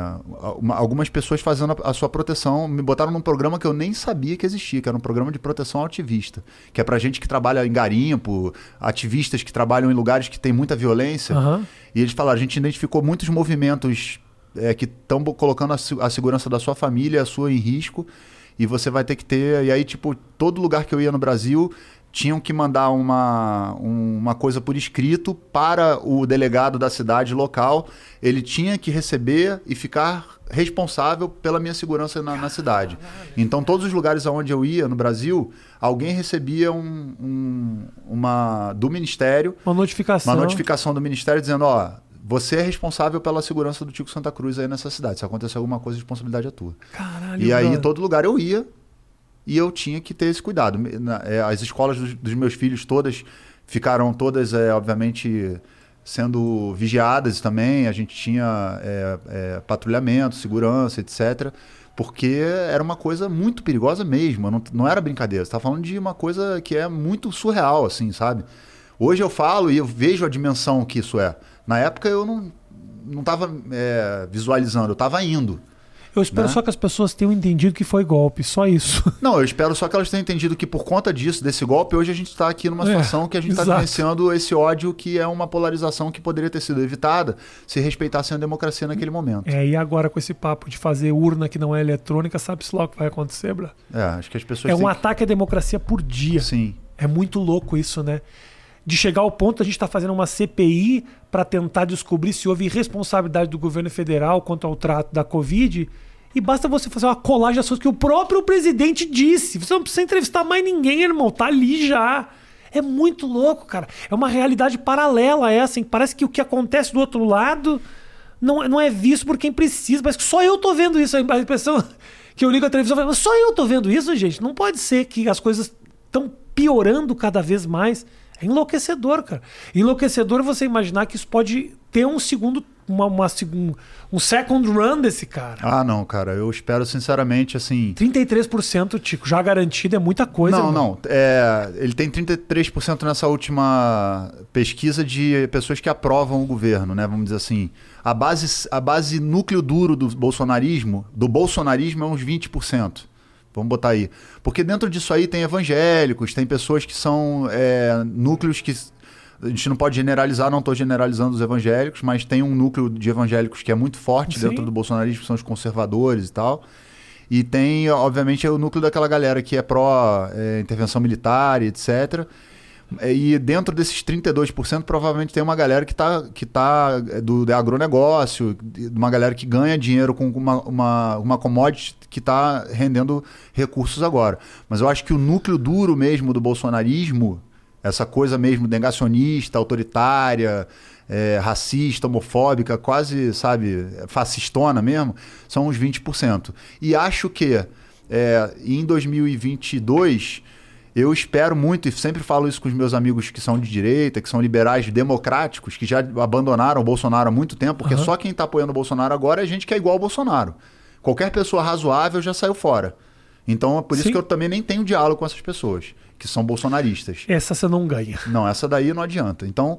uma- algumas pessoas fazendo a, a sua proteção. Me botaram num programa que eu nem sabia que existia, que era um programa de proteção ativista, que é pra gente que trabalha em garimpo, ativistas que trabalham em lugares que tem muita violência. Aham. E eles falaram: a gente identificou muitos movimentos é, que estão colocando a, a segurança da sua família, a sua em risco, e você vai ter que ter. E aí, tipo, todo lugar que eu ia no Brasil tinham que mandar uma, um- uma coisa por escrito para o delegado da cidade local. Ele tinha que receber e ficar responsável pela minha segurança na, na cidade. Então, todos os lugares aonde eu ia no Brasil, alguém recebia um, um- uma do ministério Uma notificação. uma notificação do Ministério dizendo, ó, você é responsável pela segurança do Tico Santa Cruz aí nessa cidade. Se acontecer alguma coisa, a responsabilidade é tua. Caralho, e aí, todo lugar eu ia e eu tinha que ter esse cuidado. É, As escolas dos, meus filhos todas ficaram todas, é, obviamente, sendo vigiadas também. A gente tinha é, é, patrulhamento, segurança, etc. Porque era uma coisa muito perigosa mesmo. Não, não era brincadeira. Você tá falando de uma coisa que é muito surreal, assim, sabe? Hoje eu falo e eu vejo a dimensão que isso é. Na época eu não, não tava é, visualizando, eu tava indo. Eu espero né? só que as pessoas tenham entendido que foi golpe, só isso. [laughs] Não, eu espero só que elas tenham entendido que por conta disso, desse golpe, hoje a gente está aqui numa É, situação que a gente está vivenciando esse ódio que é uma polarização que poderia ter sido evitada se respeitassem a democracia naquele momento. É, e agora com esse papo de fazer urna que não é eletrônica, sabe-se lá o que vai acontecer, Bra? É, acho que as pessoas É um têm ataque à democracia por dia. que... Sim. É muito louco isso, né? De chegar ao ponto de a gente estar fazendo uma CPI para tentar descobrir se houve irresponsabilidade do governo federal quanto ao trato da Covid. E basta você fazer uma colagem de assuntos que o próprio presidente disse. Você não precisa entrevistar mais ninguém, irmão. Tá ali já. É muito louco, cara. É uma realidade paralela essa, hein? Parece que o que acontece do outro lado não, não é visto por quem precisa. Parece que só eu tô vendo isso. A impressão que eu ligo a televisão falo, só eu tô vendo isso, gente. Não pode ser que as coisas tão piorando cada vez mais. É enlouquecedor, cara. Enlouquecedor você imaginar que isso pode ter um segundo uma, uma, um second run desse cara. Ah, não, cara. Eu espero sinceramente assim. 33%, Tico, já garantido é muita coisa. Não, não. É, ele tem 33% nessa última pesquisa de pessoas que aprovam o governo, né? Vamos dizer assim. A base, a base núcleo duro do bolsonarismo, do bolsonarismo é uns 20%. Vamos botar aí. Porque dentro disso aí tem evangélicos, tem pessoas que são é, núcleos que a gente não pode generalizar, não estou generalizando os evangélicos, mas tem um núcleo de evangélicos que é muito forte Sim. dentro do bolsonarismo, que são os conservadores e tal. E tem, obviamente, o núcleo daquela galera que é pró-intervenção é, militar e etc. E dentro desses 32%, provavelmente tem uma galera que está que tá é, do, do agronegócio, uma galera que ganha dinheiro com uma, uma, uma commodity que está rendendo recursos agora. Mas eu acho que o núcleo duro mesmo do bolsonarismo essa coisa mesmo negacionista, autoritária, é, racista, homofóbica, quase, sabe, fascistona mesmo, são uns 20%. E acho que é, em 2022 eu espero muito, e sempre falo isso com os meus amigos que são de direita, que são liberais democráticos, que já abandonaram o Bolsonaro há muito tempo, porque uhum. só quem está apoiando o Bolsonaro agora é gente que é igual ao Bolsonaro. Qualquer pessoa razoável já saiu fora. Então é por isso Sim. que eu também nem tenho diálogo com essas pessoas que são bolsonaristas. Essa você não ganha. Não, essa daí não adianta. Então,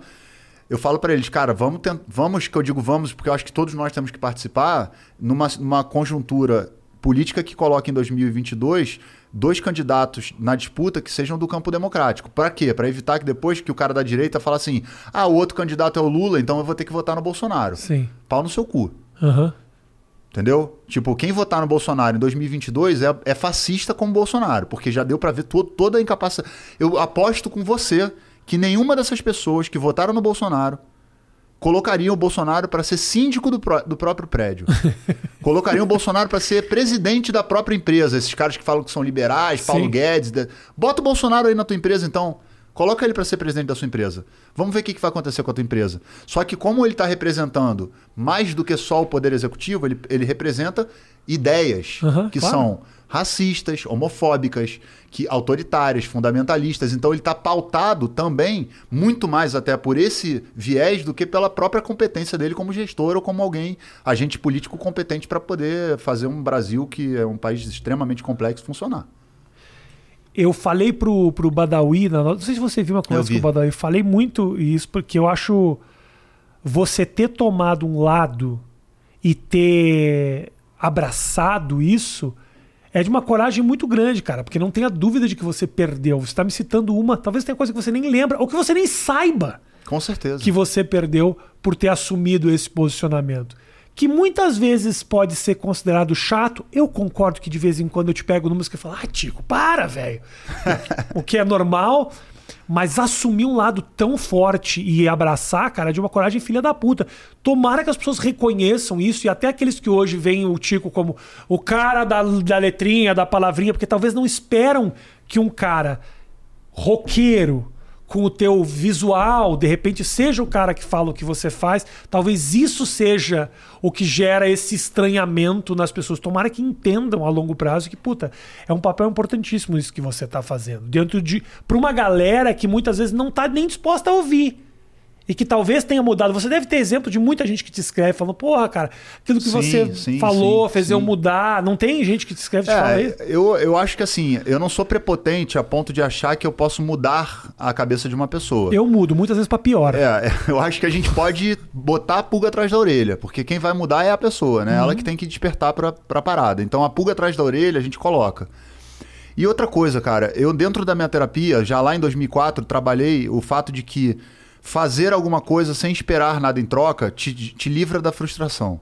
eu falo para eles, cara, vamos, tent... vamos, que eu digo vamos, porque eu acho que todos nós temos que participar numa, numa conjuntura política que coloque em 2022 dois candidatos na disputa que sejam do campo democrático. Para quê? Para evitar que depois que o cara da direita fala assim, ah, o outro candidato é o Lula, então eu vou ter que votar no Bolsonaro. Sim. Pau no seu cu. Uhum. Entendeu? Tipo, quem votar no Bolsonaro em 2022 é, é fascista como Bolsonaro, porque já deu para ver to toda a incapacidade. Eu aposto com você que nenhuma dessas pessoas que votaram no Bolsonaro colocariam o Bolsonaro para ser síndico do, do próprio prédio. [laughs] colocariam o Bolsonaro para ser presidente da própria empresa. Esses caras que falam que são liberais, Paulo Sim. Guedes. De... Bota o Bolsonaro aí na tua empresa, então. Coloca ele para ser presidente da sua empresa. Vamos ver o que, que vai acontecer com a tua empresa. Só que como ele está representando mais do que só o poder executivo, ele, ele representa ideias uhum, que claro. são racistas, homofóbicas, que autoritárias, fundamentalistas. Então ele está pautado também muito mais até por esse viés do que pela própria competência dele como gestor ou como alguém agente político competente para poder fazer um Brasil que é um país extremamente complexo funcionar. Eu falei pro, pro Badawi, não sei se você viu uma conversa com o Badawi, falei muito isso porque eu acho você ter tomado um lado e ter abraçado isso é de uma coragem muito grande, cara, porque não tenha dúvida de que você perdeu. Você está me citando uma, talvez tenha coisa que você nem lembra, ou que você nem saiba. Com certeza. Que você perdeu por ter assumido esse posicionamento que muitas vezes pode ser considerado chato. Eu concordo que de vez em quando eu te pego números que eu falo, ah, Tico, para, velho. [laughs] o que é normal. Mas assumir um lado tão forte e abraçar, cara, é de uma coragem filha da puta. Tomara que as pessoas reconheçam isso e até aqueles que hoje veem o Tico como o cara da, da letrinha, da palavrinha, porque talvez não esperam que um cara roqueiro, com o teu visual, de repente seja o cara que fala o que você faz, talvez isso seja o que gera esse estranhamento nas pessoas. Tomara que entendam a longo prazo que, puta, é um papel importantíssimo isso que você está fazendo. Dentro de. para uma galera que muitas vezes não está nem disposta a ouvir e que talvez tenha mudado. Você deve ter exemplo de muita gente que te escreve falando, porra, cara, aquilo que sim, você sim, falou sim, fez eu mudar. Não tem gente que te escreve e te é, fala isso? Eu, eu acho que assim, eu não sou prepotente a ponto de achar que eu posso mudar a cabeça de uma pessoa. Eu mudo, muitas vezes para pior. É, [laughs] eu acho que a gente pode botar a pulga atrás da orelha, porque quem vai mudar é a pessoa, né? Uhum. Ela que tem que despertar pra, pra parada. Então a pulga atrás da orelha a gente coloca. E outra coisa, cara, eu dentro da minha terapia, já lá em 2004, trabalhei o fato de que fazer alguma coisa sem esperar nada em troca te, te livra da frustração.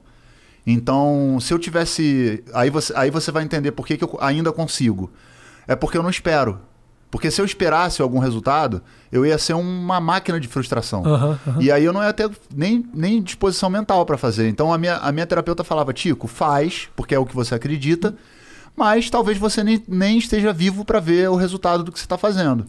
Então, se eu tivesse. Aí você, aí você vai entender por que, que eu ainda consigo. É porque eu não espero. Porque se eu esperasse algum resultado, eu ia ser uma máquina de frustração. Uhum, uhum. E aí eu não ia ter nem, nem disposição mental para fazer. Então a minha, a minha terapeuta falava: Tico, faz, porque é o que você acredita, mas talvez você nem, nem esteja vivo para ver o resultado do que você está fazendo.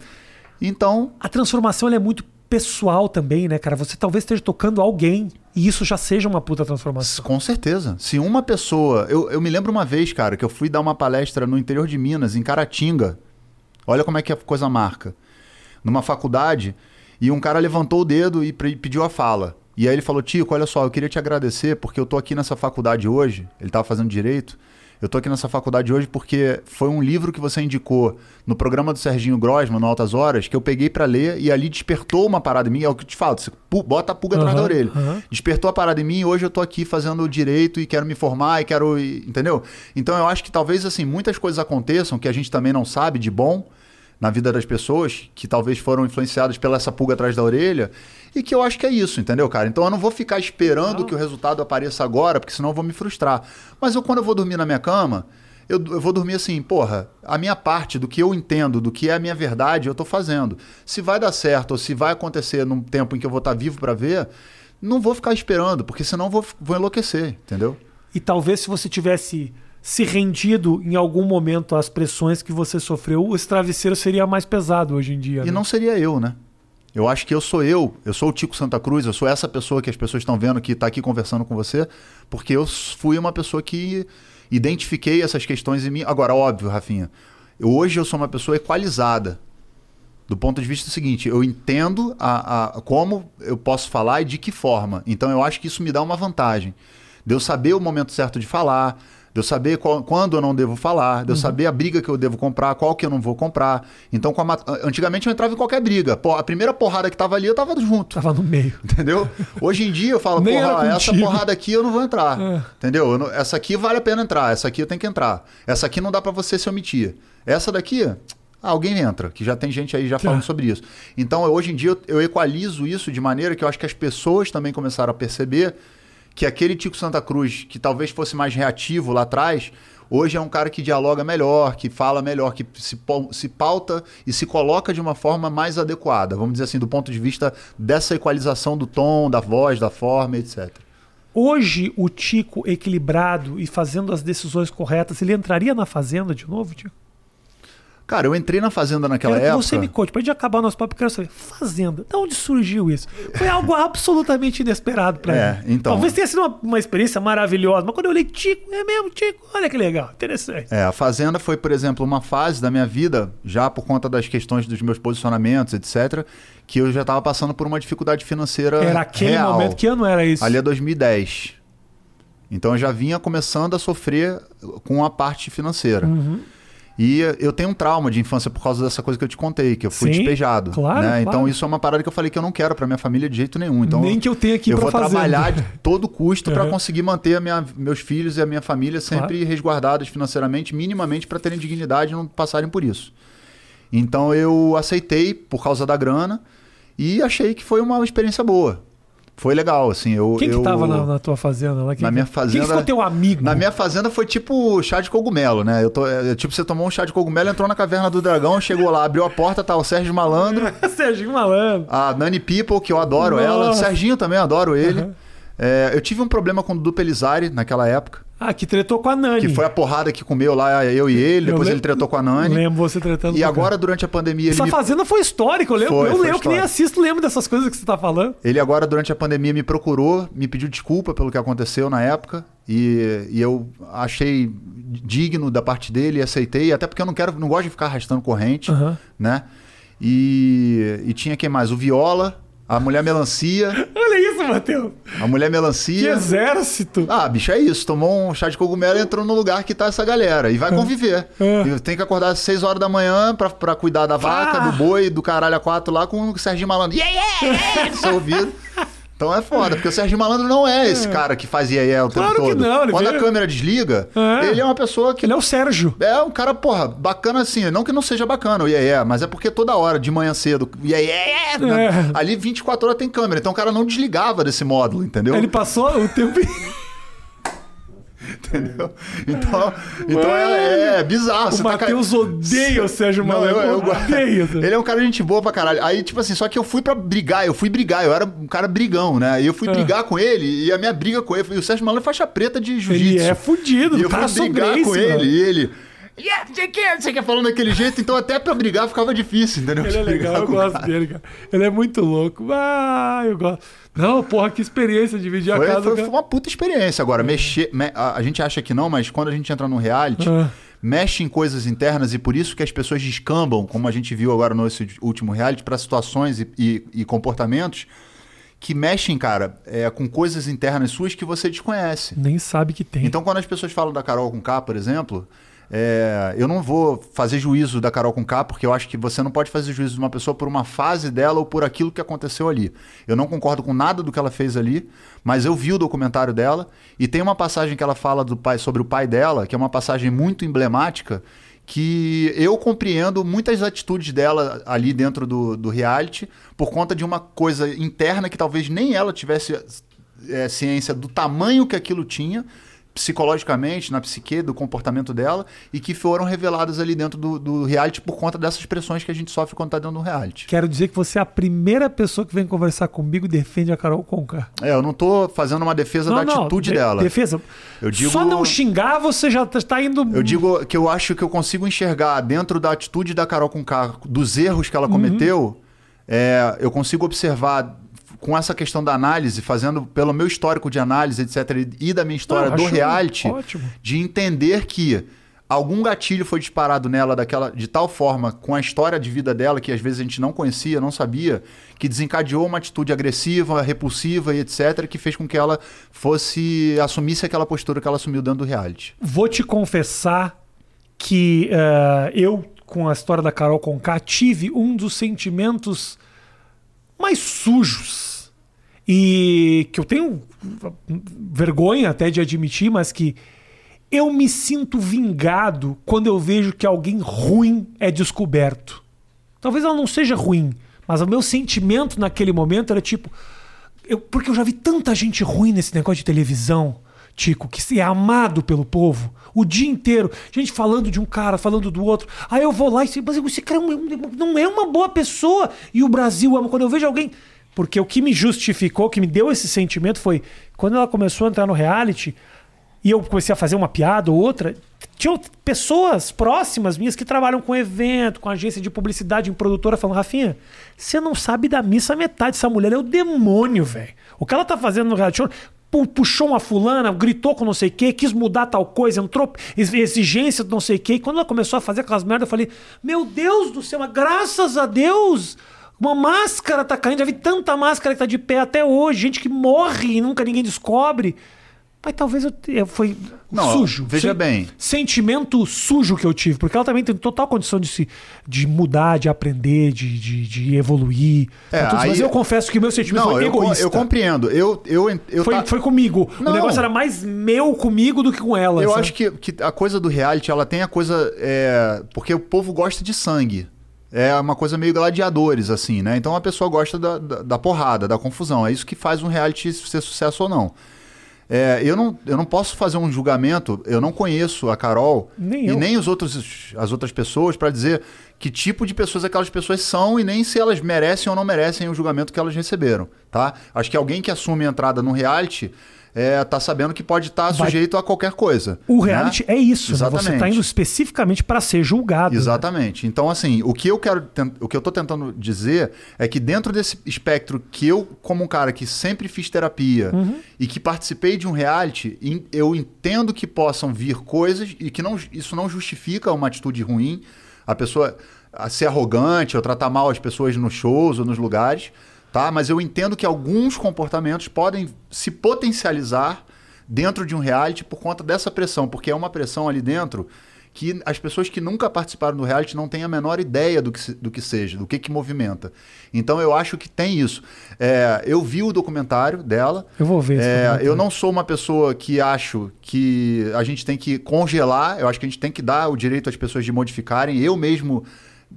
Então. A transformação é muito pessoal também, né, cara? Você talvez esteja tocando alguém e isso já seja uma puta transformação. Com certeza. Se uma pessoa. Eu, eu me lembro uma vez, cara, que eu fui dar uma palestra no interior de Minas, em Caratinga, Olha como é que a coisa marca. Numa faculdade, e um cara levantou o dedo e pediu a fala. E aí ele falou: Tico, olha só, eu queria te agradecer porque eu tô aqui nessa faculdade hoje. Ele tava fazendo direito. Eu tô aqui nessa faculdade hoje porque foi um livro que você indicou no programa do Serginho Grosman, no Altas Horas, que eu peguei pra ler e ali despertou uma parada em mim. É o que eu te falo, você bota a pulga atrás da orelha. aham. Despertou a parada em mim e hoje eu tô aqui fazendo direito e quero me formar e quero. Entendeu? Então eu acho que talvez assim, muitas coisas aconteçam que a gente também não sabe de bom na vida das pessoas, que talvez foram influenciadas pela essa pulga atrás da orelha, e que eu acho que é isso, entendeu, cara? Então eu não vou ficar esperando que o resultado apareça agora, porque senão eu vou me frustrar. Mas eu, quando eu vou dormir na minha cama, eu, eu vou dormir assim, porra, a minha parte do que eu entendo, do que é a minha verdade, eu tô fazendo. Se vai dar certo ou se vai acontecer num tempo em que eu vou estar vivo para ver, não vou ficar esperando, porque senão eu vou, vou enlouquecer, entendeu? E talvez se você tivesse se rendido em algum momento às pressões que você sofreu, esse travesseiro seria mais pesado hoje em dia. E né? não seria eu, né? Eu acho que eu sou eu, eu sou o Tico Santa Cruz, eu sou essa pessoa que as pessoas estão vendo que está aqui conversando com você, porque eu fui uma pessoa que identifiquei essas questões em mim. Agora, óbvio, Rafinha, eu- hoje eu sou uma pessoa equalizada. Do ponto de vista seguinte, eu entendo a, a- como eu posso falar e de que forma. Então eu acho que isso me dá uma vantagem. De eu saber o momento certo de falar, de eu saber qual- quando eu não devo falar, de eu saber a briga que eu devo comprar, qual que eu não vou comprar. Então, antigamente eu entrava em qualquer briga. Pô, a primeira porrada que tava ali, eu tava junto. Tava no meio. [laughs] Entendeu? Hoje em dia eu falo, porra, essa porrada aqui eu não vou entrar. É. Entendeu? Eu não- essa aqui vale a pena entrar, essa aqui eu tenho que entrar. Essa aqui não dá pra você se omitir. Essa daqui, ah, alguém entra, que já tem gente aí já falando Tá. sobre isso. Então, hoje em dia eu, eu equalizo isso de maneira que eu acho que as pessoas também começaram a perceber que aquele Tico Santa Cruz, que talvez fosse mais reativo lá atrás, hoje é um cara que dialoga melhor, que fala melhor, que se, se pauta e se coloca de uma forma mais adequada, vamos dizer assim, do ponto de vista dessa equalização do tom, da voz, da forma, etc. Hoje, o Tico equilibrado e fazendo as decisões corretas, ele entraria na fazenda de novo, Tico? Cara, eu entrei na Fazenda naquela Quero que época. você me conte, pra gente acabar o nosso papo, eu quero saber. Fazenda, de onde surgiu isso? Foi algo absolutamente inesperado pra É, mim. então. Talvez tenha sido uma, uma experiência maravilhosa, mas quando eu olhei Tico, é mesmo Tico, olha que legal, interessante. É, a Fazenda foi, por exemplo, uma fase da minha vida, já por conta das questões dos meus posicionamentos, etc., que eu já estava passando por uma dificuldade financeira Era aquele real. momento, que ano era isso? Ali é 2010. Então eu já vinha começando a sofrer com a parte financeira. Uhum. E eu tenho um trauma de infância por causa dessa coisa que eu te contei, que eu fui Sim, despejado. claro, né? claro. Então isso é uma parada que eu falei que eu não quero pra minha família de jeito nenhum. Então Nem que eu tenha aqui eu vou trabalhar de todo custo pra Uhum. conseguir manter minha- meus filhos e a minha família sempre resguardados financeiramente, minimamente pra terem dignidade e não passarem por isso. Então eu aceitei por causa da grana e achei que foi uma experiência boa. Foi legal, assim. Eu, Quem que eu... tava na, na tua fazenda lá? Quem Na minha Quem fazenda- ficou teu amigo? Na minha fazenda foi tipo chá de cogumelo, né? Eu tô, é, tipo, você tomou um chá de cogumelo, entrou na caverna do dragão, chegou lá, abriu a porta, tá o Sérgio Malandro, [laughs] Serginho Malandro. a Nani People, que eu adoro ela, o Nossa. Serginho também adoro ele. Aham. É, eu tive um problema com o Dudu Pelizari naquela época, Ah, que tretou com a Nani. que foi a porrada que comeu lá, eu e ele, Eu depois lem- ele tretou com a Nani. Lembro você tretando E com agora, durante a pandemia, ele Essa me... fazenda foi histórica. Eu lembro, Foi, eu, foi eu que nem assisto, lembro dessas coisas que você tá falando. Ele agora, durante a pandemia, me procurou, me pediu desculpa pelo que aconteceu na época. E, e eu achei digno da parte dele e aceitei, até porque eu não quero, não gosto de ficar arrastando corrente, Aham. né? E, e tinha quem mais? O Viola, a mulher melancia, Olha isso, Matheus. a mulher Que melancia. exército. Ah, bicho, é isso. Tomou um chá de cogumelo e entrou no lugar que tá essa galera. E vai conviver. É. Tem que acordar às 6 horas da manhã pra, pra cuidar da vaca, Ah. do boi, do caralho a quatro lá com o Serginho Malandro. Yeah, yeah, yeah! no seu ouvido. Então é foda, porque o Serginho Malandro não é esse cara que faz yeah, yeah o tempo Claro que todo. não, ele Quando vê- a câmera desliga, É. ele é uma pessoa que Ele é o Sérgio. é um cara, porra, bacana assim. Não que não seja bacana o yeah, mas é porque toda hora, de manhã cedo, yeah, É. ali 24 horas tem câmera. Então o cara não desligava desse módulo, entendeu? Ele passou o tempo. Entendeu? Então, então é, é bizarro. o você tá Matheus cai- odeia o Sérgio Não, Malandro. eu, eu, odeia. [laughs] Ele é um cara de gente boa pra caralho. Aí, tipo assim, só que eu fui pra brigar, eu fui brigar, eu era um cara brigão, né? E eu fui Ah. brigar com ele, e a minha briga com ele, e o Sérgio Malandro é faixa preta de Ele jiu-jitsu. é fudido. E eu tá fui brigar com ele, mano. e ele. Yeah, você quer, você quer falando daquele jeito, então até pra brigar ficava difícil, entendeu? Ele é Brigar legal, eu com o gosto cara. dele, cara. Ele é muito louco. Ah, eu gosto. Não, porra, que experiência dividir a Foi, casa. foi- cara. foi uma puta experiência. Agora, mexer. me- a, a gente acha que não, mas quando a gente entra num reality, Ah. mexe em coisas internas e por isso que as pessoas descambam, como a gente viu agora no último reality, para situações e, e, e, comportamentos que mexem, cara, é, com coisas internas suas que você desconhece. Nem sabe que tem. Então, quando as pessoas falam da Carol com K, por exemplo, é, eu não vou fazer juízo da Carol com K, porque eu acho que você não pode fazer juízo de uma pessoa por uma fase dela ou por aquilo que aconteceu ali. Eu não concordo com nada do que ela fez ali, mas eu vi o documentário dela e tem uma passagem que ela fala do pai, sobre o pai dela, que é uma passagem muito emblemática, que eu compreendo muitas atitudes dela ali dentro do, do reality por conta de uma coisa interna que talvez nem ela tivesse é, ciência do tamanho que aquilo tinha, psicologicamente, na psique, do comportamento dela, e que foram reveladas ali dentro do, do reality por conta dessas pressões que a gente sofre quando tá dentro do reality. Quero dizer que você é a primeira pessoa que vem conversar comigo e defende a Carol Conká. É, eu não tô fazendo uma defesa não, da não, atitude de, dela. Defesa. Eu digo, Só não xingar, você já está indo. Eu digo que eu acho que eu consigo enxergar dentro da atitude da Carol Conká, dos erros que ela cometeu, uhum. é, eu consigo observar com essa questão da análise, fazendo pelo meu histórico de análise, etc., e da minha história Não, do reality, ótimo. de entender que algum gatilho foi disparado nela daquela de tal forma com a história de vida dela que às vezes a gente não conhecia, não sabia, que desencadeou uma atitude agressiva, repulsiva e etc, que fez com que ela fosse assumisse aquela postura que ela assumiu dentro do reality. Vou te confessar que uh, eu com a história da Carol Conká tive um dos sentimentos mais sujos e que eu tenho vergonha até de admitir, mas que eu me sinto vingado quando eu vejo que alguém ruim é descoberto. Talvez ela não seja ruim, mas o meu sentimento naquele momento era tipo. Eu, porque eu já vi tanta gente ruim nesse negócio de televisão, Tico, que é amado pelo povo o dia inteiro. Gente falando de um cara, falando do outro. Aí eu vou lá e mas esse cara não é uma boa pessoa. E o Brasil ama. Quando eu vejo alguém. Porque o que me justificou, que me deu esse sentimento foi quando ela começou a entrar no reality e eu comecei a fazer uma piada ou outra. Tinha pessoas próximas minhas que trabalham com evento, com agência de publicidade, em produtora, falando: Rafinha, você não sabe da missa metade. Essa mulher é o demônio, velho. O que ela tá fazendo no reality show puxou uma fulana, gritou com não sei o quê, quis mudar tal coisa, entrou exigência de não sei o quê. E quando ela começou a fazer aquelas merdas, eu falei: Meu Deus do céu, mas graças a Deus! Uma máscara tá caindo. Já vi tanta máscara que tá de pé até hoje. Gente que morre e nunca ninguém descobre. Mas talvez eu, eu foi não, sujo. Veja bem. Sentimento sujo que eu tive, porque ela também tem total condição de se de mudar, de aprender, de, de, de evoluir. É, aí, mas eu confesso que o meu sentimento não, foi eu, egoísta. Eu compreendo. Eu, eu, eu foi, tá... foi comigo. Não. O negócio era mais meu comigo do que com ela. Eu sabe? acho que, que a coisa do reality, ela tem a coisa. É... Porque o povo gosta de sangue é uma coisa meio gladiadores, assim, né? Então a pessoa gosta da, da, da, porrada, da confusão. É isso que faz um reality ser sucesso ou não. É, eu, não, eu não posso fazer um julgamento, eu não conheço a Carol nem e eu. nem os outros, as outras pessoas para dizer que tipo de pessoas aquelas pessoas são e nem se elas merecem ou não merecem o julgamento que elas receberam, tá? Acho que alguém que assume a entrada no reality é, tá sabendo que pode estar tá sujeito a qualquer coisa. O né? reality é isso, Exatamente. Né? você está indo especificamente para ser julgado. Né? Exatamente. Né? Então, assim, o que eu quero, o que eu estou tentando dizer é que dentro desse espectro que eu, como um cara que sempre fiz terapia uhum. e que participei de um reality, eu entendo que possam vir coisas e que não, isso não justifica uma atitude ruim, a pessoa a ser arrogante ou tratar mal as pessoas nos shows ou nos lugares tá? Mas eu entendo que alguns comportamentos podem se potencializar dentro de um reality por conta dessa pressão, porque é uma pressão ali dentro que as pessoas que nunca participaram do reality não têm a menor ideia do que, do que seja, do que, que movimenta. Então eu acho que tem isso. É, eu vi o documentário dela. Eu vou ver. É, eu não sou uma pessoa que acho que a gente tem que congelar. Eu acho que a gente tem que dar o direito às pessoas de modificarem. Eu mesmo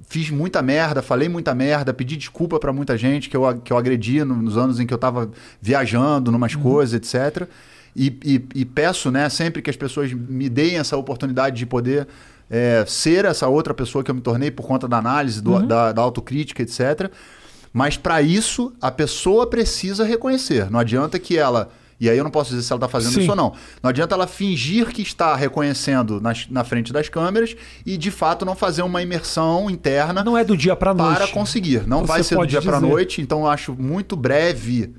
fiz muita merda, falei muita merda, pedi desculpa para muita gente que eu, que eu agredi no, nos anos em que eu estava viajando, numas uhum. coisas, etc. E, e, e, peço né, sempre que as pessoas me deem essa oportunidade de poder é, ser essa outra pessoa que eu me tornei por conta da análise, do, uhum. da, da autocrítica, etc. Mas para isso, a pessoa precisa reconhecer. Não adianta que ela e aí eu não posso dizer se ela está fazendo Sim. isso ou não. Não adianta ela fingir que está reconhecendo nas, na frente das câmeras e de fato não fazer uma imersão interna. Não é do dia para noite. Para conseguir. Não Você vai ser do dia para noite. Então eu acho muito breve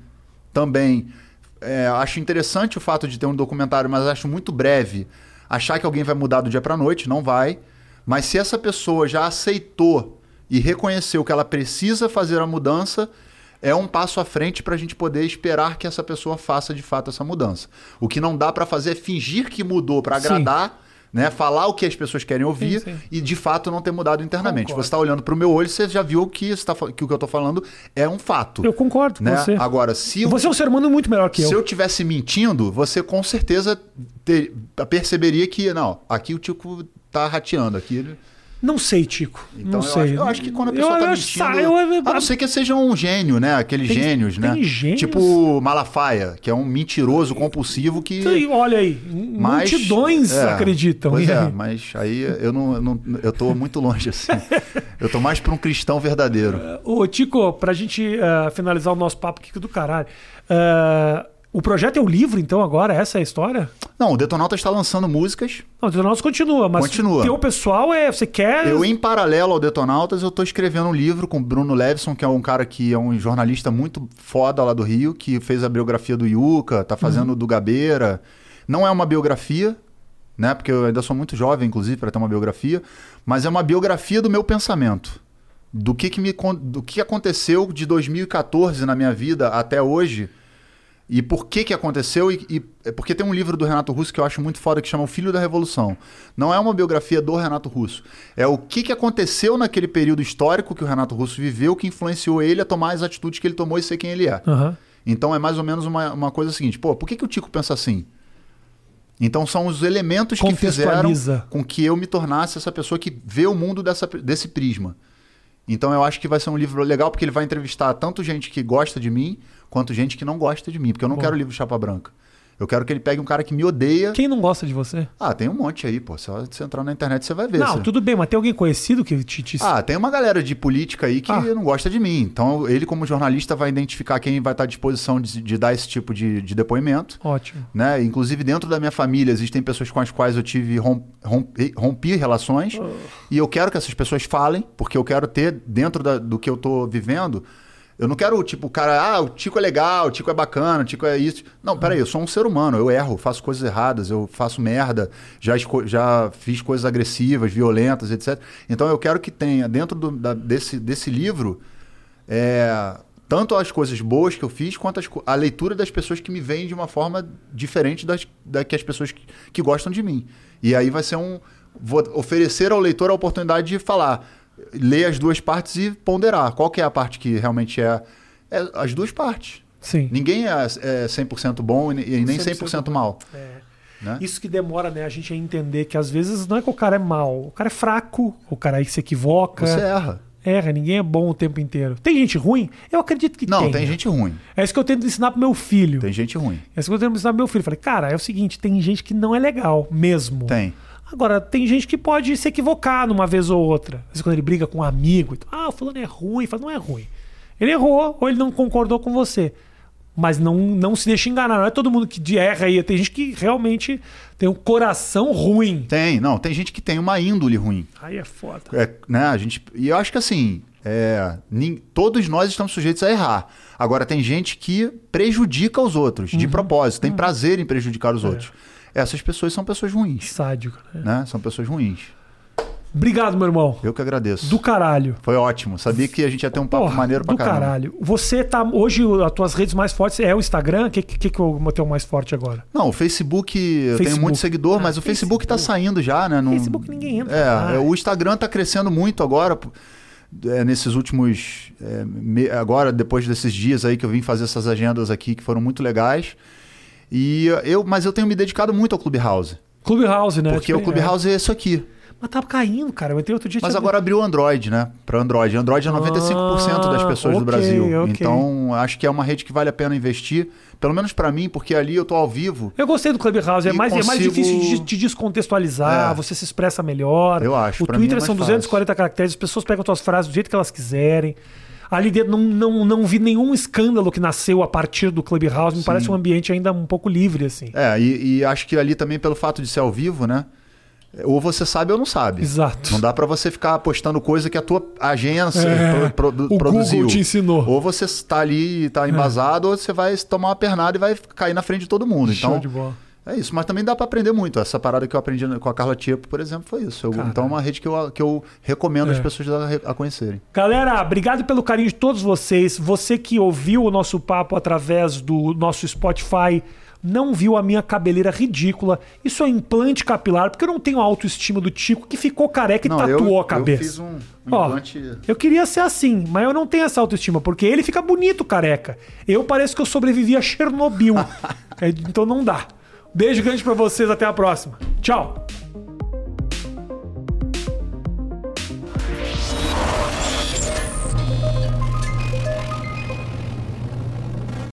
também. É, acho interessante o fato de ter um documentário, mas acho muito breve achar que alguém vai mudar do dia para noite, não vai. Mas se essa pessoa já aceitou e reconheceu que ela precisa fazer a mudança, é um passo à frente para a gente poder esperar que essa pessoa faça de fato essa mudança. O que não dá para fazer é fingir que mudou para Sim. agradar. Né, falar o que as pessoas querem ouvir Sim, sim. e de fato não ter mudado internamente. Concordo. Você está olhando para o meu olho, você já viu que, tá que o que eu estou falando é um fato. Eu concordo com né? você. Agora, se eu Você é um ser humano muito melhor que eu. se eu tivesse mentindo, você com certeza ter- perceberia que, não, aqui o Tico tá rateando. Aqui ele- Não sei, Tico. Então não eu, sei. acho, eu acho que quando a pessoa eu, tá acho- mentindo. eu- a não ser que seja um gênio, né? Aqueles Tem- gênios, né? tem gênios? Tipo Malafaia, que é um mentiroso compulsivo que. Então, Olha aí, Mas- multidões é, acreditam. Pois é, mas aí eu não, eu não. Eu tô muito longe, assim. eu tô mais pra um cristão verdadeiro. Ô, Tico, pra gente ah, finalizar o nosso papo aqui do caralho. ah, o projeto é o livro, então, agora? Essa é a história? Não, o Detonauta está lançando músicas. Não, o nosso continua, mas Continua. teu pessoal é. Você quer. Eu, em paralelo ao Detonautas, eu tô escrevendo um livro com o Bruno Levison, que é um cara que é um jornalista muito foda lá do Rio, que fez a biografia do Yuka, tá fazendo do Gabeira. Não é uma biografia, né? Porque eu ainda sou muito jovem, inclusive, para ter uma biografia, mas é uma biografia do meu pensamento. Do que, que me do que aconteceu de 2014 na minha vida até hoje. E por que que aconteceu? E, e- é porque tem um livro do Renato Russo que eu acho muito foda que chama O Filho da Revolução. Não é uma biografia do Renato Russo. É o que, que aconteceu naquele período histórico que o Renato Russo viveu que influenciou ele a tomar as atitudes que ele tomou e ser quem ele é. Aham. Então é mais ou menos uma, uma coisa seguinte: pô, por que, que o Tico pensa assim? Então são os elementos que fizeram com que eu me tornasse essa pessoa que vê o mundo dessa, desse prisma. Então eu acho que vai ser um livro legal porque ele vai entrevistar tanto gente que gosta de mim quanto gente que não gosta de mim. Porque eu não Bom. quero livro chapa branca. Eu quero que ele pegue um cara que me odeia. Quem não gosta de você? Ah, tem um monte aí, pô. Só você entrar na internet você vai ver. Não, Você- tudo bem, mas tem alguém conhecido que te. te... Ah, tem uma galera de política aí que Ah. não gosta de mim. Então ele, como jornalista, vai identificar quem vai estar à disposição de, de dar esse tipo de, de depoimento. Ótimo. Né? Inclusive, dentro da minha família, existem pessoas com as quais eu tive rom- rompi, rompi relações. E eu quero que essas pessoas falem, porque eu quero ter, dentro da- do que eu tô vivendo, eu não quero, tipo, o cara, ah, o Tico é legal, o Tico é bacana, o Tico é isso. Não, peraí, eu sou um ser humano, eu erro, faço coisas erradas, eu faço merda, já, já fiz coisas agressivas, violentas, etc. Então eu quero que tenha, dentro do- da- desse, desse livro, é, tanto as coisas boas que eu fiz, quanto as a leitura das pessoas que me veem de uma forma diferente das, da que as pessoas que, que gostam de mim. E aí vai ser um. Vou oferecer ao leitor a oportunidade de falar, ler as duas partes e ponderar. Qual que é a parte que realmente é. é as duas partes. Sim. Ninguém é, é 100% bom e, e nem 100%, mal. É. Né? Isso que demora, né, a gente a entender que às vezes não é que o cara é mal, o cara é fraco, o cara aí se equivoca, Você erra. erra, ninguém é bom o tempo inteiro. Tem gente ruim? Eu acredito que Não, tem. tem gente ruim. É isso que eu tento ensinar pro meu filho. Tem gente ruim. É isso que eu tento ensinar pro meu filho. Eu Falei, cara, é o seguinte, tem gente que não é legal mesmo. Tem. Agora, tem gente que pode se equivocar numa vez ou outra. Às vezes quando ele briga com um amigo, então, ah, o fulano é ruim, fala, não é ruim. Ele errou ou ele não concordou com você. Mas não, não se deixe enganar. Não é todo mundo que erra aí. Tem gente que realmente tem um coração ruim. Tem, não, tem gente que tem uma índole ruim. Aí é foda. É, né, a gente, e eu acho que assim, é, todos nós estamos sujeitos a errar. Agora, tem gente que prejudica os outros, de propósito, tem prazer em prejudicar os outros. Essas pessoas são pessoas ruins, Sádico, né? né? São pessoas ruins. Obrigado, meu irmão. Eu que agradeço. Do caralho. Foi ótimo. Sabia que a gente ia ter um papo Porra, maneiro pra do caramba. caralho. Você tá. Hoje, as tuas redes mais fortes é o Instagram? O que, que, que é o teu mais forte agora? Não, o Facebook, eu tenho Facebook. muito seguidor, Ah, mas o Facebook, tá Facebook. saindo já, né? Não- Facebook ninguém entra. É, Ah, é, o Instagram tá crescendo muito agora, é, nesses últimos. é, me- agora, depois desses dias aí que eu vim fazer essas agendas aqui que foram muito legais. E eu, mas eu tenho me dedicado muito ao Clubhouse. Clubhouse, né? Porque o Tipo, Clubhouse é isso aqui. é. Mas tá caindo, cara. Eu entrei outro dia. Mas agora abriu o Android, né? Para Android. Android é 95% das Ah, pessoas do ok, Brasil. ok. Então, acho que é uma rede que vale a pena investir. Pelo menos para mim, porque ali eu tô ao vivo. Eu gostei do Clubhouse. É E mais, é mais consigo- difícil de, de descontextualizar. É. Você se expressa melhor. Eu acho, O é Twitter mais são fácil. 240 caracteres. As pessoas pegam suas frases do jeito que elas quiserem. Ali dentro não, não, não vi nenhum escândalo que nasceu a partir do Clubhouse. Me parece um ambiente ainda um pouco livre, assim. É, e, e acho que ali também, pelo fato de ser ao vivo, né? Ou você sabe ou não sabe. Exato. Não dá para você ficar postando coisa que a tua agência É, pro- produ- o produziu. Google te ensinou. Ou você está ali e está embasado, ou você vai tomar uma pernada e vai cair na frente de todo mundo. Show Então, de bola. É isso, mas também dá para aprender muito. Essa parada que eu aprendi com a Carla Tiepo, por exemplo, foi isso. Eu, então é uma rede que eu, que eu recomendo é. as pessoas a, a conhecerem. Galera, obrigado pelo carinho de todos vocês. Você que ouviu o nosso papo através do nosso Spotify, não viu a minha cabeleira ridícula. Isso é implante capilar, porque eu não tenho autoestima do Tico que ficou careca e não, tatuou eu, a cabeça. Eu fiz um, um Ó, implante... Eu queria ser assim, mas eu não tenho essa autoestima, porque ele fica bonito careca. Eu pareço que eu sobrevivi a Chernobyl. [laughs] É, então não dá. Beijo grande para vocês, até a próxima. Tchau.